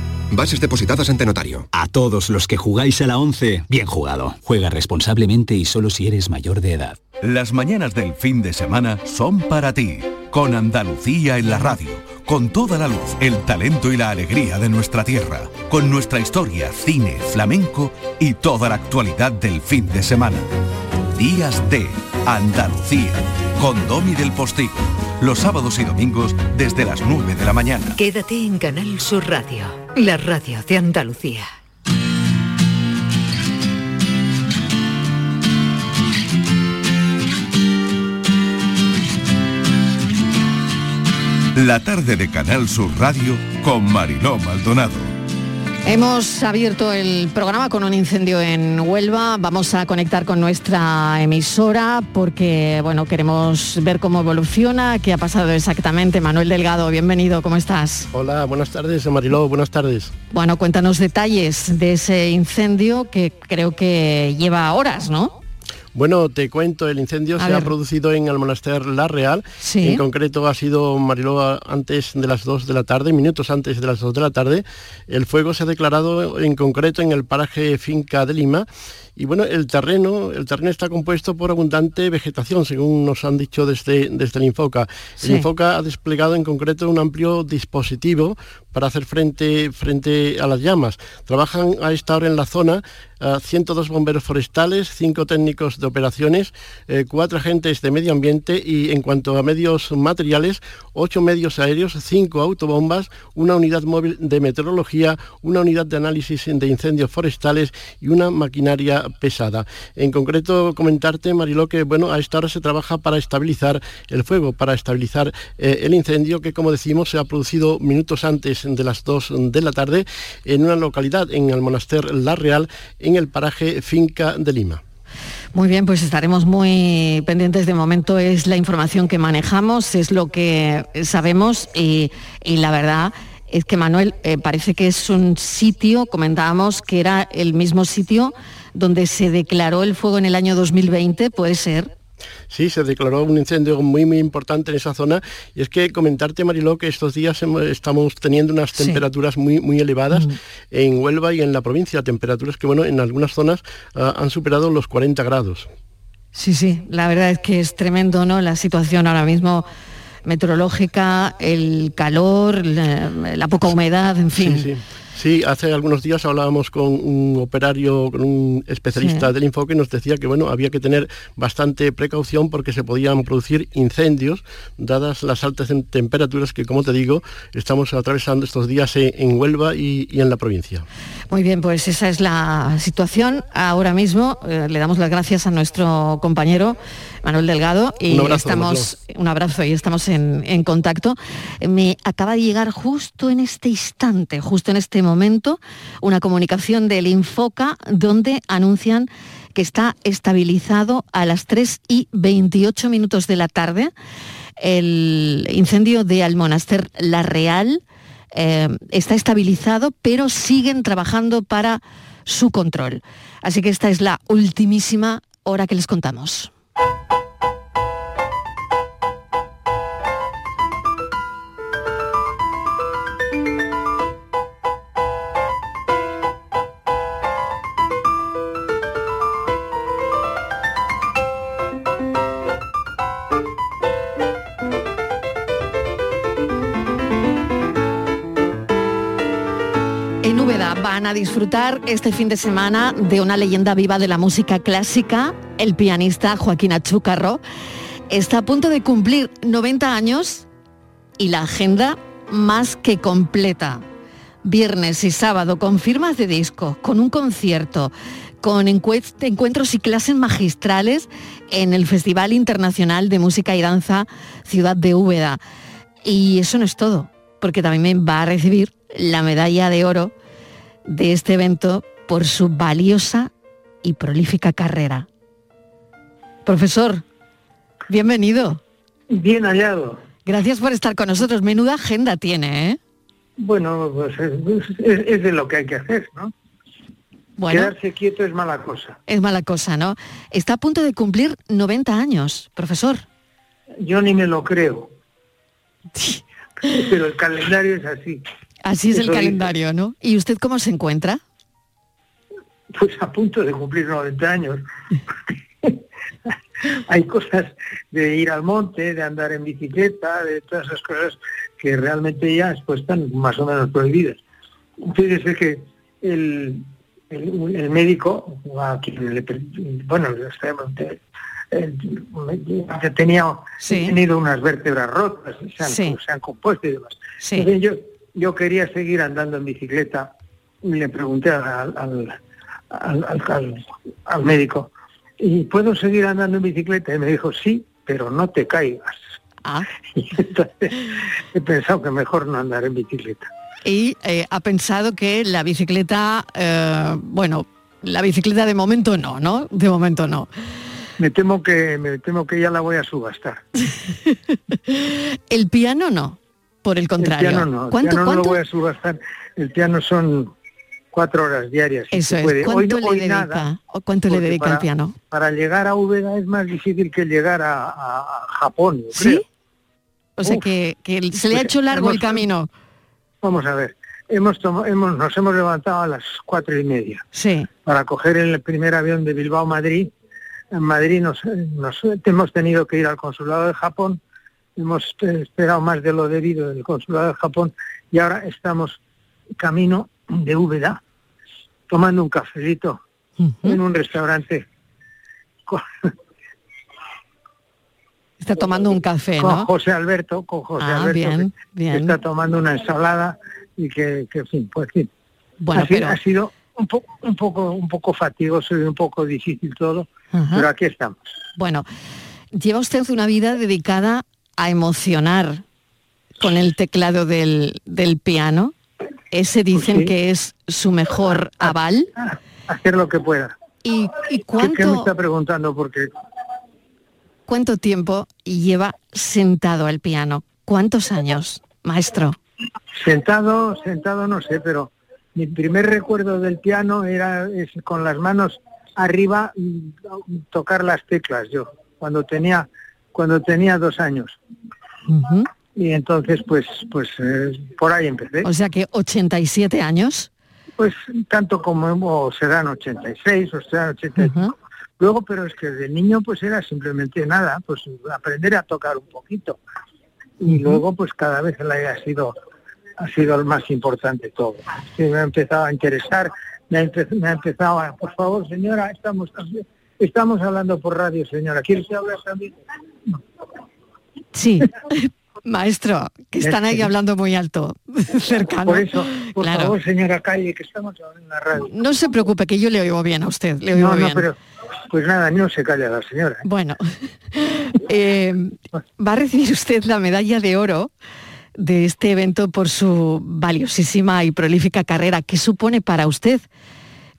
Bases depositadas ante notario. A todos los que jugáis a la 11, bien jugado. Juega responsablemente y solo si eres mayor de edad. Las mañanas del fin de semana son para ti, con Andalucía en la radio, con toda la luz, el talento y la alegría de nuestra tierra, con nuestra historia, cine, flamenco y toda la actualidad del fin de semana. Días de Andalucía, con Domi del Postigo, los sábados y domingos desde las 9 de la mañana. Quédate en Canal Sur Radio, la radio de Andalucía. La tarde de Canal Sur Radio con Mariló Maldonado. Hemos abierto el programa con un incendio en Huelva. Vamos a conectar con nuestra emisora porque, bueno, queremos ver cómo evoluciona, qué ha pasado exactamente. Manuel Delgado, bienvenido, ¿cómo estás? Hola, buenas tardes, Mariló, buenas tardes. Bueno, cuéntanos detalles de ese incendio que creo que lleva horas, ¿no? Bueno, te cuento, el incendio A se ha producido en el monaster La Real. Sí. En concreto ha sido, Mariló, antes de las 2 de la tarde, minutos antes de las 2 de la tarde. El fuego se ha declarado en concreto en el paraje Finca de Lima. Y bueno, el terreno, el terreno está compuesto por abundante vegetación, según nos han dicho desde, desde el Infoca. Sí. El Infoca ha desplegado en concreto un amplio dispositivo para hacer frente, frente a las llamas. Trabajan a esta hora en la zona eh, 102 bomberos forestales, 5 técnicos de operaciones, eh, 4 agentes de medio ambiente y en cuanto a medios materiales, 8 medios aéreos, 5 autobombas, una unidad móvil de meteorología, una unidad de análisis de incendios forestales y una maquinaria pesada. En concreto, comentarte, Mariló, que bueno, a esta hora se trabaja para estabilizar el fuego, para estabilizar eh, el incendio que, como decimos, se ha producido minutos antes de las 2 de la tarde en una localidad, en el monaster La Real, en el paraje Finca de Lima. Muy bien, pues estaremos muy pendientes. De momento es la información que manejamos, es lo que sabemos y, la verdad es que Manuel eh, parece que es un sitio, comentábamos que era el mismo sitio donde se declaró el fuego en el año 2020, puede ser. Sí, se declaró un incendio muy muy importante en esa zona y es que comentarte Mariló que estos días hemos- estamos teniendo unas Sí. temperaturas muy muy elevadas en Huelva y en la provincia, temperaturas que bueno, en algunas zonas ah, han superado los 40 grados. Sí, sí, la verdad es que es tremendo, ¿no? La situación ahora mismo meteorológica, el calor, la, la poca humedad, en fin. Sí, sí. Sí, hace algunos días hablábamos con un operario, con un especialista Sí. del Infoque y nos decía que bueno, había que tener bastante precaución porque se podían producir incendios dadas las altas tem- temperaturas que como te digo, estamos atravesando estos días en, Huelva y- y en la provincia. Muy bien, pues esa es la situación ahora mismo. Eh, le damos las gracias a nuestro compañero Manuel Delgado y Un abrazo, estamos un abrazo y estamos en, en contacto. Me acaba de llegar justo en este instante, justo en este momento, una comunicación del Infoca donde anuncian que está estabilizado a las 3 y 28 minutos de la tarde el incendio de Almonaster La Real eh, está estabilizado, pero siguen trabajando para su control. Así que esta es la ultimísima hora que les contamos. Van a disfrutar este fin de semana de una leyenda viva de la música clásica, el pianista Joaquín Achúcarro. Está a punto de cumplir 90 años y la agenda más que completa. Viernes y sábado con firmas de disco, con un concierto, con encuentros y clases magistrales en el Festival Internacional de Música y Danza Ciudad de Úbeda. Y eso no es todo, porque también va a recibir la medalla de oro de este evento por su valiosa y prolífica carrera. Profesor, bienvenido. Bien hallado. Gracias por estar con nosotros. Menuda agenda tiene, ¿eh? Bueno, pues es, es- es de lo que hay que hacer, ¿no? Bueno, Quedarse quieto es mala cosa. es mala cosa, ¿no? Está a punto de cumplir 90 años, profesor. Yo ni me lo creo. Pero el calendario es así. Así es el calendario, ¿no? ¿Y usted cómo se encuentra? Pues a punto de cumplir 90 años. hay cosas de ir al monte, de andar en bicicleta, de todas esas cosas que realmente ya pues, están más o menos prohibidas. Fíjese que el, el, el médico, a quien le, bueno, eh, tenía he tenido unas vértebras rotas, se han, Sí. se han compuesto y demás. Sí. Entonces yo, yo quería seguir andando en bicicleta y le pregunté al, al, al, al- médico, ¿y puedo seguir andando en bicicleta? Y me dijo, sí, pero no te caigas. Ah. Y entonces he pensado que mejor no andar en bicicleta. Y eh, ha pensado que la bicicleta, eh, bueno, la bicicleta de momento no, ¿no? De momento no. Me temo que me temo que ya la voy a subastar. El piano no, por el contrario. El piano no, el ¿Cuánto, piano no lo cuánto? voy a subastar. El piano son cuatro horas diarias. Eso es. puede. Hoy, ¿Cuánto no- le hoy dedica? nada, ¿O ¿Cuánto le dedica para, al piano? Para llegar a Úbeda es más difícil que llegar a, Japón, yo ¿Sí? creo. O sea Uf. que, que se le ha hecho largo hemos- el camino. Vamos a ver. Hemos, tomo- hemos nos hemos levantado a las cuatro y media Sí. para coger el primer avión de Bilbao Madrid. En Madrid nos, nos hemos tenido que ir al consulado de Japón. Hemos esperado más de lo debido en el consulado de Japón y ahora estamos camino de Úbeda tomando un cafelito en un restaurante con, Está tomando un café, con ¿no? José Alberto, con José Ah, Alberto, bien, que- que bien. está tomando una ensalada y que, que en fin, pues en fin. Bueno, ha, sido, pero- ha sido un, po- un poco un poco fatigoso y un poco difícil todo, pero aquí estamos. Bueno, lleva usted una vida dedicada a emocionar con el teclado del, del piano. Ese dicen Sí. que es su mejor aval. Hacer lo que pueda. ¿Y, y ¿Qué, qué me cuánto, está preguntando? Porque cuánto tiempo lleva sentado al piano? ¿Cuántos años, maestro? sentado, sentado no sé, pero mi primer recuerdo del piano era es con las manos arriba tocar las teclas yo, cuando tenía cuando tenía dos años. Y entonces pues pues eh, por ahí empecé. O sea que 87 años. Pues tanto como o serán 86 o serán 85. Luego, pero es que de niño pues era simplemente nada, pues aprender a tocar un poquito. Y luego pues cada vez le ha sido ha sido el más importante todo. Sí, me ha empezado a interesar, me ha, empe- me ha empezado a, por favor señora, estamos estamos hablando por radio señora, ¿quiere hable también? Sí. Maestro, que están ahí hablando muy alto, cercano. Por eso, por Claro. favor señora Calle, que estamos en la radio. No se preocupe, que yo le oigo bien a usted, le oigo No, no, bien. pero pues nada, no se calla la señora. Bueno, eh, va a recibir usted la medalla de oro de este evento por su valiosísima y prolífica carrera. ¿Qué supone para usted,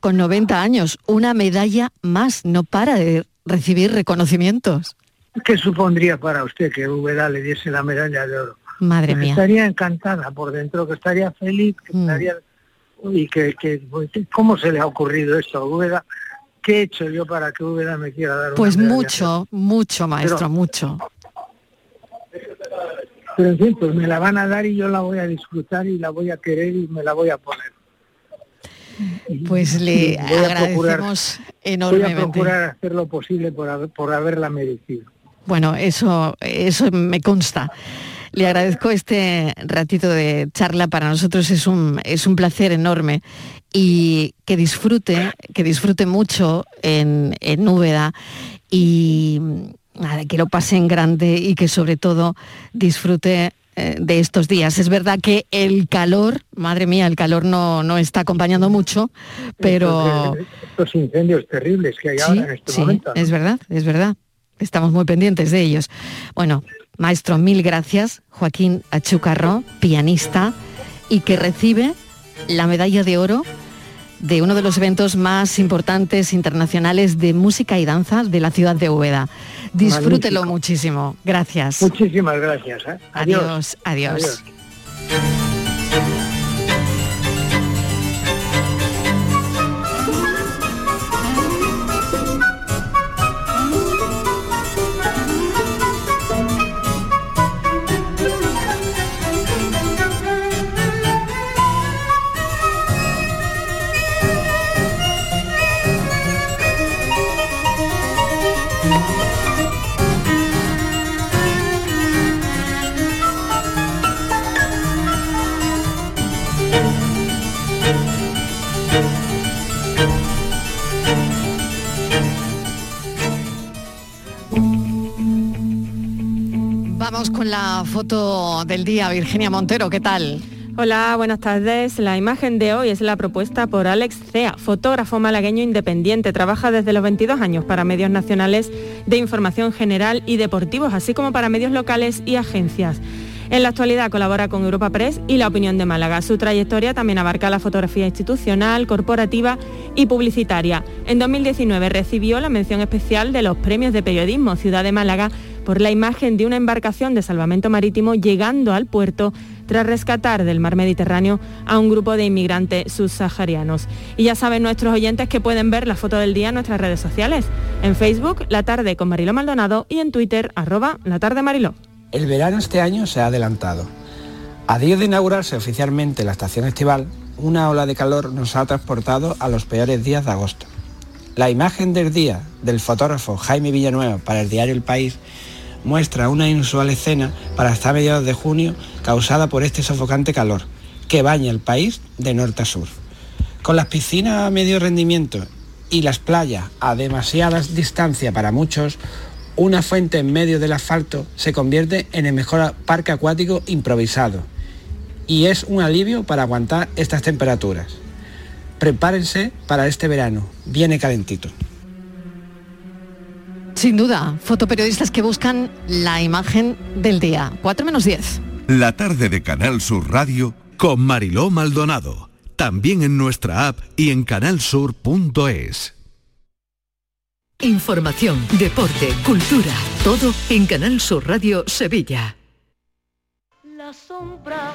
con 90 años, una medalla más? No para de recibir reconocimientos. ¿Qué supondría para usted que Úbeda le diese la medalla de oro? Madre Pues mía. Estaría encantada por dentro, que estaría feliz, que Mm. estaría... Y que, que, pues, ¿cómo se le ha ocurrido esto a Úbeda? ¿Qué he hecho yo para que Úbeda me quiera dar una Pues mucho, mucho, maestro, Pero- mucho. Pero en fin, pues me la van a dar y yo la voy a disfrutar y la voy a querer y me la voy a poner. Pues le Voy procurar- agradecemos Voy enormemente. a procurar hacer lo posible por, haber- por haberla merecido. Bueno, eso, eso me consta. Le agradezco este ratito de charla. Para nosotros es un, es un placer enorme y que disfrute, que disfrute mucho en, en Úbeda y nada, que lo pase en grande y que sobre todo disfrute eh, de estos días. Es verdad que el calor, madre mía, el calor no, no está acompañando mucho, pero... Estos, estos incendios terribles que hay Sí, ahora en este sí, momento. ¿no? es verdad, es verdad. Estamos muy pendientes de ellos. Bueno, maestro, mil gracias. Joaquín Achucarro, pianista, y que recibe la medalla de oro de uno de los eventos más importantes internacionales de música y danza de la ciudad de Úbeda. Disfrútelo Magnífico. muchísimo. Gracias. Muchísimas gracias. ¿eh? Adiós, adiós. Adiós. Con la foto del día, Virginia Montero, ¿qué tal? Hola, buenas tardes. La imagen de hoy es la propuesta por Alex Cea, fotógrafo malagueño independiente. Trabaja desde los 22 años para medios nacionales de información general y deportivos, así como para medios locales y agencias. En la actualidad colabora con Europa Press y La Opinión de Málaga. Su trayectoria también abarca la fotografía institucional, corporativa y publicitaria. En 2019 recibió la mención especial de los Premios de Periodismo Ciudad de Málaga por la imagen de una embarcación de salvamento marítimo llegando al puerto tras rescatar del mar Mediterráneo a un grupo de inmigrantes subsaharianos. Y ya saben nuestros oyentes que pueden ver la foto del día en nuestras redes sociales. En Facebook, La Tarde con Mariló Maldonado y en Twitter, arroba La Tarde Mariló. El verano este año se ha adelantado. A día de inaugurarse oficialmente la estación estival, una ola de calor nos ha transportado a los peores días de agosto. La imagen del día del fotógrafo Jaime Villanueva para el diario El País muestra una inusual escena para hasta mediados de junio causada por este sofocante calor que baña el país de norte a sur. Con las piscinas a medio rendimiento y las playas a demasiadas distancia para muchos, una fuente en medio del asfalto se convierte en el mejor parque acuático improvisado y es un alivio para aguantar estas temperaturas. Prepárense para este verano, viene calentito. Sin duda, fotoperiodistas que buscan la imagen del día. 4 menos 10. La tarde de Canal Sur Radio con Mariló Maldonado. También en nuestra app y en canalsur.es. Información, deporte, cultura, todo en Canal Sur Radio Sevilla. La sombra,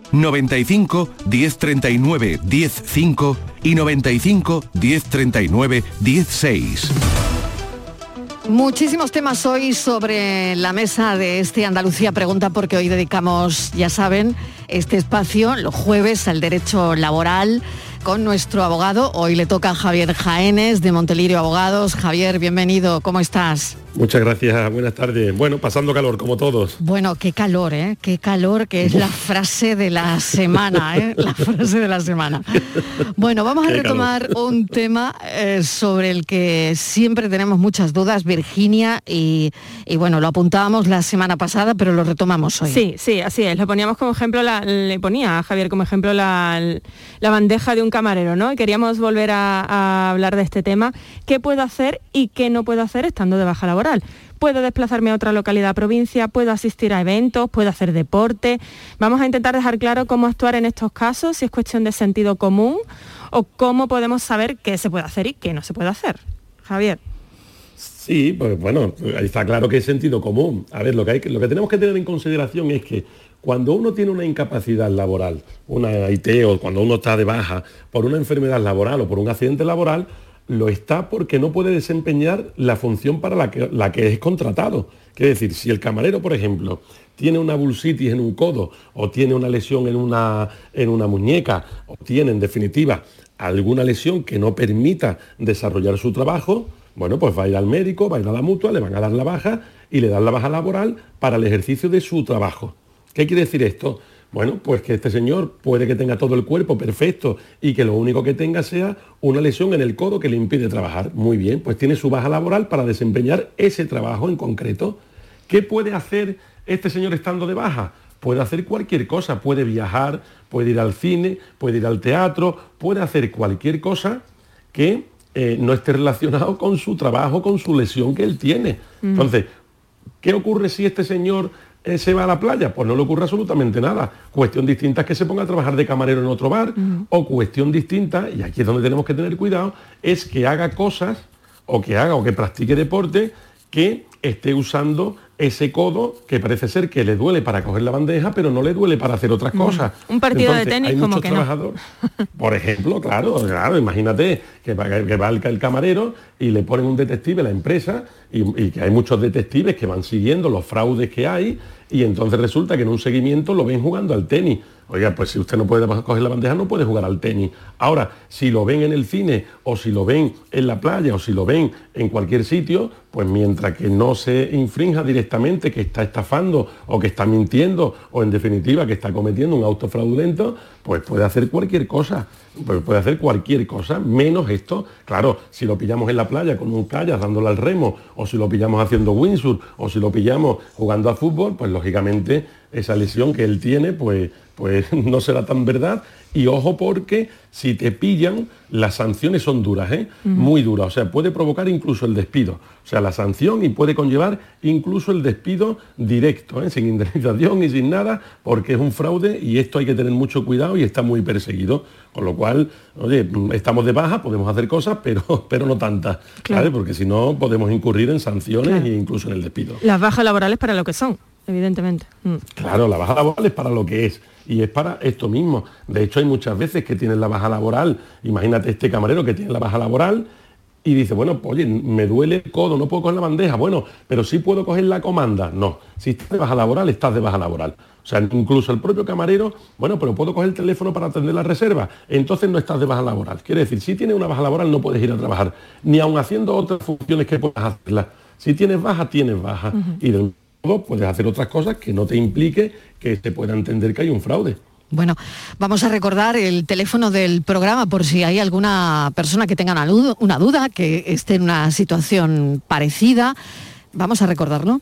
95 1039 105 y 95 1039 16. Muchísimos temas hoy sobre la mesa de este Andalucía Pregunta porque hoy dedicamos, ya saben, este espacio los jueves al derecho laboral con nuestro abogado. Hoy le toca a Javier Jaénes de Montelirio Abogados. Javier, bienvenido, ¿cómo estás? Muchas gracias, buenas tardes. Bueno, pasando calor como todos. Bueno, qué calor, ¿eh? Qué calor, que es la frase de la semana, ¿eh? La frase de la semana. Bueno, vamos a Qué retomar un tema eh, sobre el que siempre tenemos muchas dudas, Virginia, y, y bueno, lo apuntábamos la semana pasada, pero lo retomamos hoy. Sí, sí, así es. Lo poníamos como ejemplo, la- le ponía a Javier como ejemplo la, la bandeja de un camarero, ¿no? Y queríamos volver a, a hablar de este tema. ¿Qué puedo hacer y qué no puedo hacer estando de baja laboral? Puedo desplazarme a otra localidad, provincia, puedo asistir a eventos, puedo hacer deporte. Vamos a intentar dejar claro cómo actuar en estos casos, si es cuestión de sentido común o cómo podemos saber qué se puede hacer y qué no se puede hacer. Javier. Sí, pues bueno, está claro que es sentido común. A ver, lo que, hay, lo que tenemos que tener en consideración es que cuando uno tiene una incapacidad laboral, una IT o cuando uno está de baja por una enfermedad laboral o por un accidente laboral, lo está porque no puede desempeñar la función para la que, la que es contratado. Quiere decir, si el camarero, por ejemplo, tiene una bursitis en un codo o tiene una lesión en una, en una muñeca o tiene, en definitiva, alguna lesión que no permita desarrollar su trabajo, bueno, pues va a ir al médico, va a ir a la mutua, le van a dar la baja y le dan la baja laboral para el ejercicio de su trabajo. ¿Qué quiere decir esto? Bueno, pues que este señor puede que tenga todo el cuerpo perfecto y que lo único que tenga sea una lesión en el codo que le impide trabajar. Muy bien, pues tiene su baja laboral para desempeñar ese trabajo en concreto. ¿Qué puede hacer este señor estando de baja? Puede hacer cualquier cosa, puede viajar, puede ir al cine, puede ir al teatro, puede hacer cualquier cosa que eh, no esté relacionado con su trabajo, con su lesión que él tiene. Mm. Entonces, ¿qué ocurre si este señor eh, se va a la playa? Pues no le ocurre absolutamente nada. Cuestión distinta es que se ponga a trabajar de camarero en otro bar, o cuestión distinta, y aquí es donde tenemos que tener cuidado, es que haga cosas, o que haga o que practique deporte, que esté usando ese codo que parece ser que le duele para coger la bandeja, pero no le duele para hacer otras cosas. Un partido de tenis hay como muchos que no. por ejemplo, claro, claro, imagínate que va, que va el, el camarero y le ponen un detective a la empresa y, y que hay muchos detectives que van siguiendo los fraudes que hay y entonces resulta que en un seguimiento lo ven jugando al tenis. Oiga, pues si usted no puede coger la bandeja, no puede jugar al tenis. Ahora, si lo ven en el cine o si lo ven en la playa o si lo ven en cualquier sitio, pues mientras que no se infrinja directamente que está estafando o que está mintiendo o en definitiva que está cometiendo un auto fraudulento, pues puede hacer cualquier cosa. Pues puede hacer cualquier cosa, menos esto. Claro, si lo pillamos en la playa con un kayak dándole al remo, o si lo pillamos haciendo windsurf, o si lo pillamos jugando a fútbol, pues lógicamente esa lesión que él tiene, pues, pues no será tan verdad. Y ojo porque si te pillan, las sanciones son duras, ¿eh? muy duras. O sea, puede provocar incluso el despido. O sea, la sanción y puede conllevar incluso el despido directo, ¿eh? sin indemnización y sin nada, porque es un fraude y esto hay que tener mucho cuidado y está muy perseguido. Con lo cual, oye, estamos de baja, podemos hacer cosas, pero, pero no tantas, Claro. ¿vale? Porque si no, podemos incurrir en sanciones Claro. e incluso en el despido. Las bajas laborales para lo que son, evidentemente. Mm. Claro, la baja laboral es para lo que es y es para esto mismo. De hecho, hay muchas veces que tienen la baja laboral. Imagínate este camarero que tiene la baja laboral y dice, bueno, pues, oye, me duele el codo, no puedo coger la bandeja. Bueno, pero sí puedo coger la comanda. No, si estás de baja laboral, estás de baja laboral. O sea, incluso el propio camarero, bueno, pero puedo coger el teléfono para atender la reserva. Entontonces no estás de baja laboral. Quiere decir, si tienes una baja laboral no puedes ir a trabajar, ni aun haciendo otras funciones que puedas hacerlas. Si tienes baja, tienes baja. Y del puedes hacer otras cosas que no te implique que se pueda entender que hay un fraude. Bueno, vamos a recordar el teléfono del programa por si hay alguna persona que tenga una, duda, que esté en una situación parecida. Vamos a recordarlo.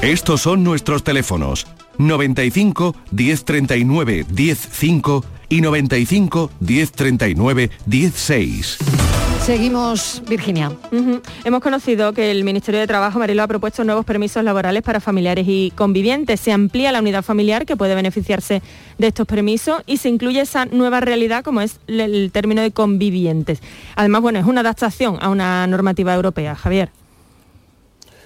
Estos son nuestros teléfonos 95 1039 105 y 95 1039 16. Seguimos, Virginia. Hemos conocido que el Ministerio de Trabajo, Marilo, ha propuesto nuevos permisos laborales para familiares y convivientes. Se amplía la unidad familiar que puede beneficiarse de estos permisos y se incluye esa nueva realidad como es el término de convivientes. Además, bueno, es una adaptación a una normativa europea, Javier.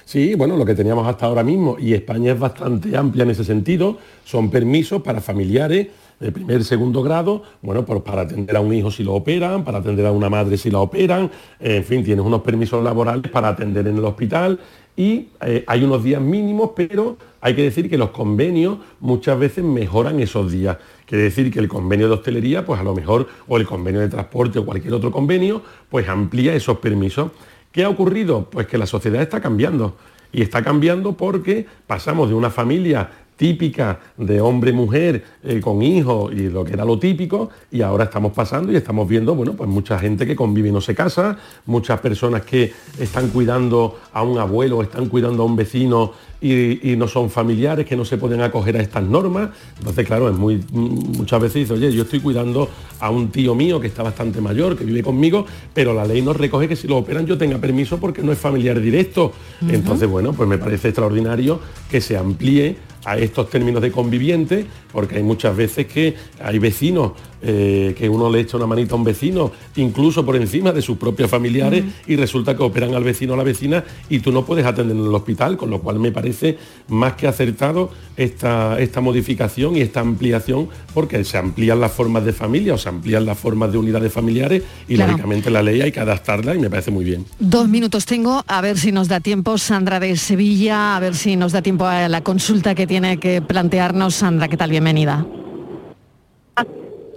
Sí, bueno, lo que teníamos hasta ahora mismo, y España es bastante amplia en ese sentido, son permisos para familiares de primer, segundo grado, bueno, pues para atender a un hijo si lo operan, para atender a una madre si la operan, en fin, tienes unos permisos laborales para atender en el hospital y eh, hay unos días mínimos, pero hay que decir que los convenios muchas veces mejoran esos días. Quiere decir que el convenio de hostelería, pues a lo mejor, o el convenio de transporte o cualquier otro convenio, pues amplía esos permisos. ¿Qué ha ocurrido? Pues que la sociedad está cambiando. Y está cambiando porque pasamos de una familia típica de hombre-mujer eh, con hijos y lo que era lo típico y ahora estamos pasando y estamos viendo bueno pues mucha gente que convive y no se casa muchas personas que están cuidando a un abuelo están cuidando a un vecino y, y no son familiares que no se pueden acoger a estas normas. Entonces claro es muy muchas veces dice oye yo estoy cuidando a un tío mío que está bastante mayor que vive conmigo pero la ley nos recoge que si lo operan yo tenga permiso porque no es familiar directo entonces bueno pues me parece extraordinario que se amplíe a estos términos de conviviente, porque hay muchas veces que hay vecinos eh, que uno le echa una manita a un vecino, incluso por encima de sus propios familiares, y resulta que operan al vecino o a la vecina y tú no puedes atender en el hospital, con lo cual me parece más que acertado esta, esta modificación y esta ampliación, porque se amplían las formas de familia o se amplían las formas de unidades familiares y Claro. lógicamente la ley hay que adaptarla y me parece muy bien. Dos minutos tengo, a ver si nos da tiempo, Sandra de Sevilla, a ver si nos da tiempo a la consulta que tiene que plantearnos. Sandra, ¿qué tal? Bienvenida.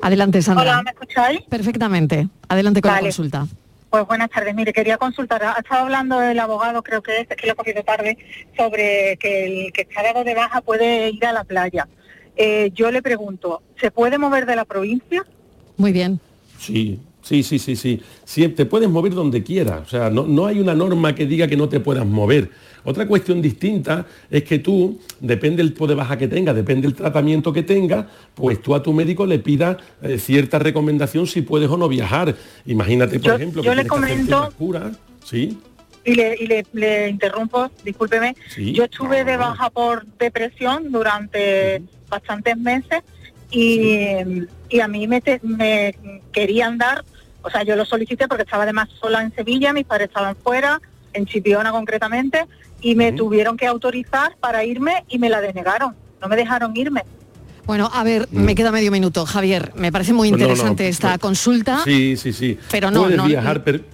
Adelante, Sandra. Hola, ¿me escucháis? Perfectamente. Adelante con la consulta. Pues buenas tardes. Mire, quería consultar. Ha estado hablando el abogado, creo que es, es que lo he cogido tarde, sobre que el que está dado de baja puede ir a la playa. Eh, yo le pregunto, ¿se puede mover de la provincia? Muy bien. Sí, sí, sí, sí, sí. Sí, te puedes mover donde quieras. O sea, no, no hay una norma que diga que no te puedas mover. Otra cuestión distinta es que tú, depende del tipo de baja que tengas, depende del tratamiento que tengas, pues tú a tu médico le pidas eh, cierta recomendación si puedes o no viajar. Imagínate, por Yo- ejemplo, yo que le que comento- cura. Sí, Y le, y le, le interrumpo, discúlpeme. Sí. Yo estuve de baja por depresión durante bastantes meses y, y a mí me, te- me querían dar, o sea, yo lo solicité porque estaba además sola en Sevilla, mis padres estaban fuera en Chipiona concretamente, y me tuvieron que autorizar para irme y me la denegaron. No me dejaron irme. Bueno, a ver, me queda medio minuto, Javier. Me parece muy no, no, interesante esta pues- consulta. Sí, sí, sí. Pero no, puedes no, viajar, per-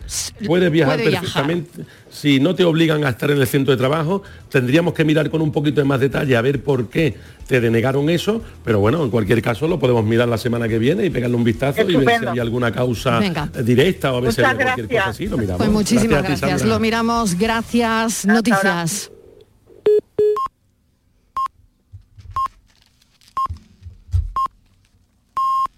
puedes viajar puede viajar. perfectamente. Si no te obligan a estar en el centro de trabajo, tendríamos que mirar con un poquito de más detalle a ver por qué te denegaron eso. Pero bueno, en cualquier caso lo podemos mirar la semana que viene y pegarle un vistazo y ver si hay alguna causa Venga. directa o a ver si Muchas hay cualquier gracias. cosa así. Lo miramos. Pues muchísimas gracias. Lo miramos. Gracias. Noticias.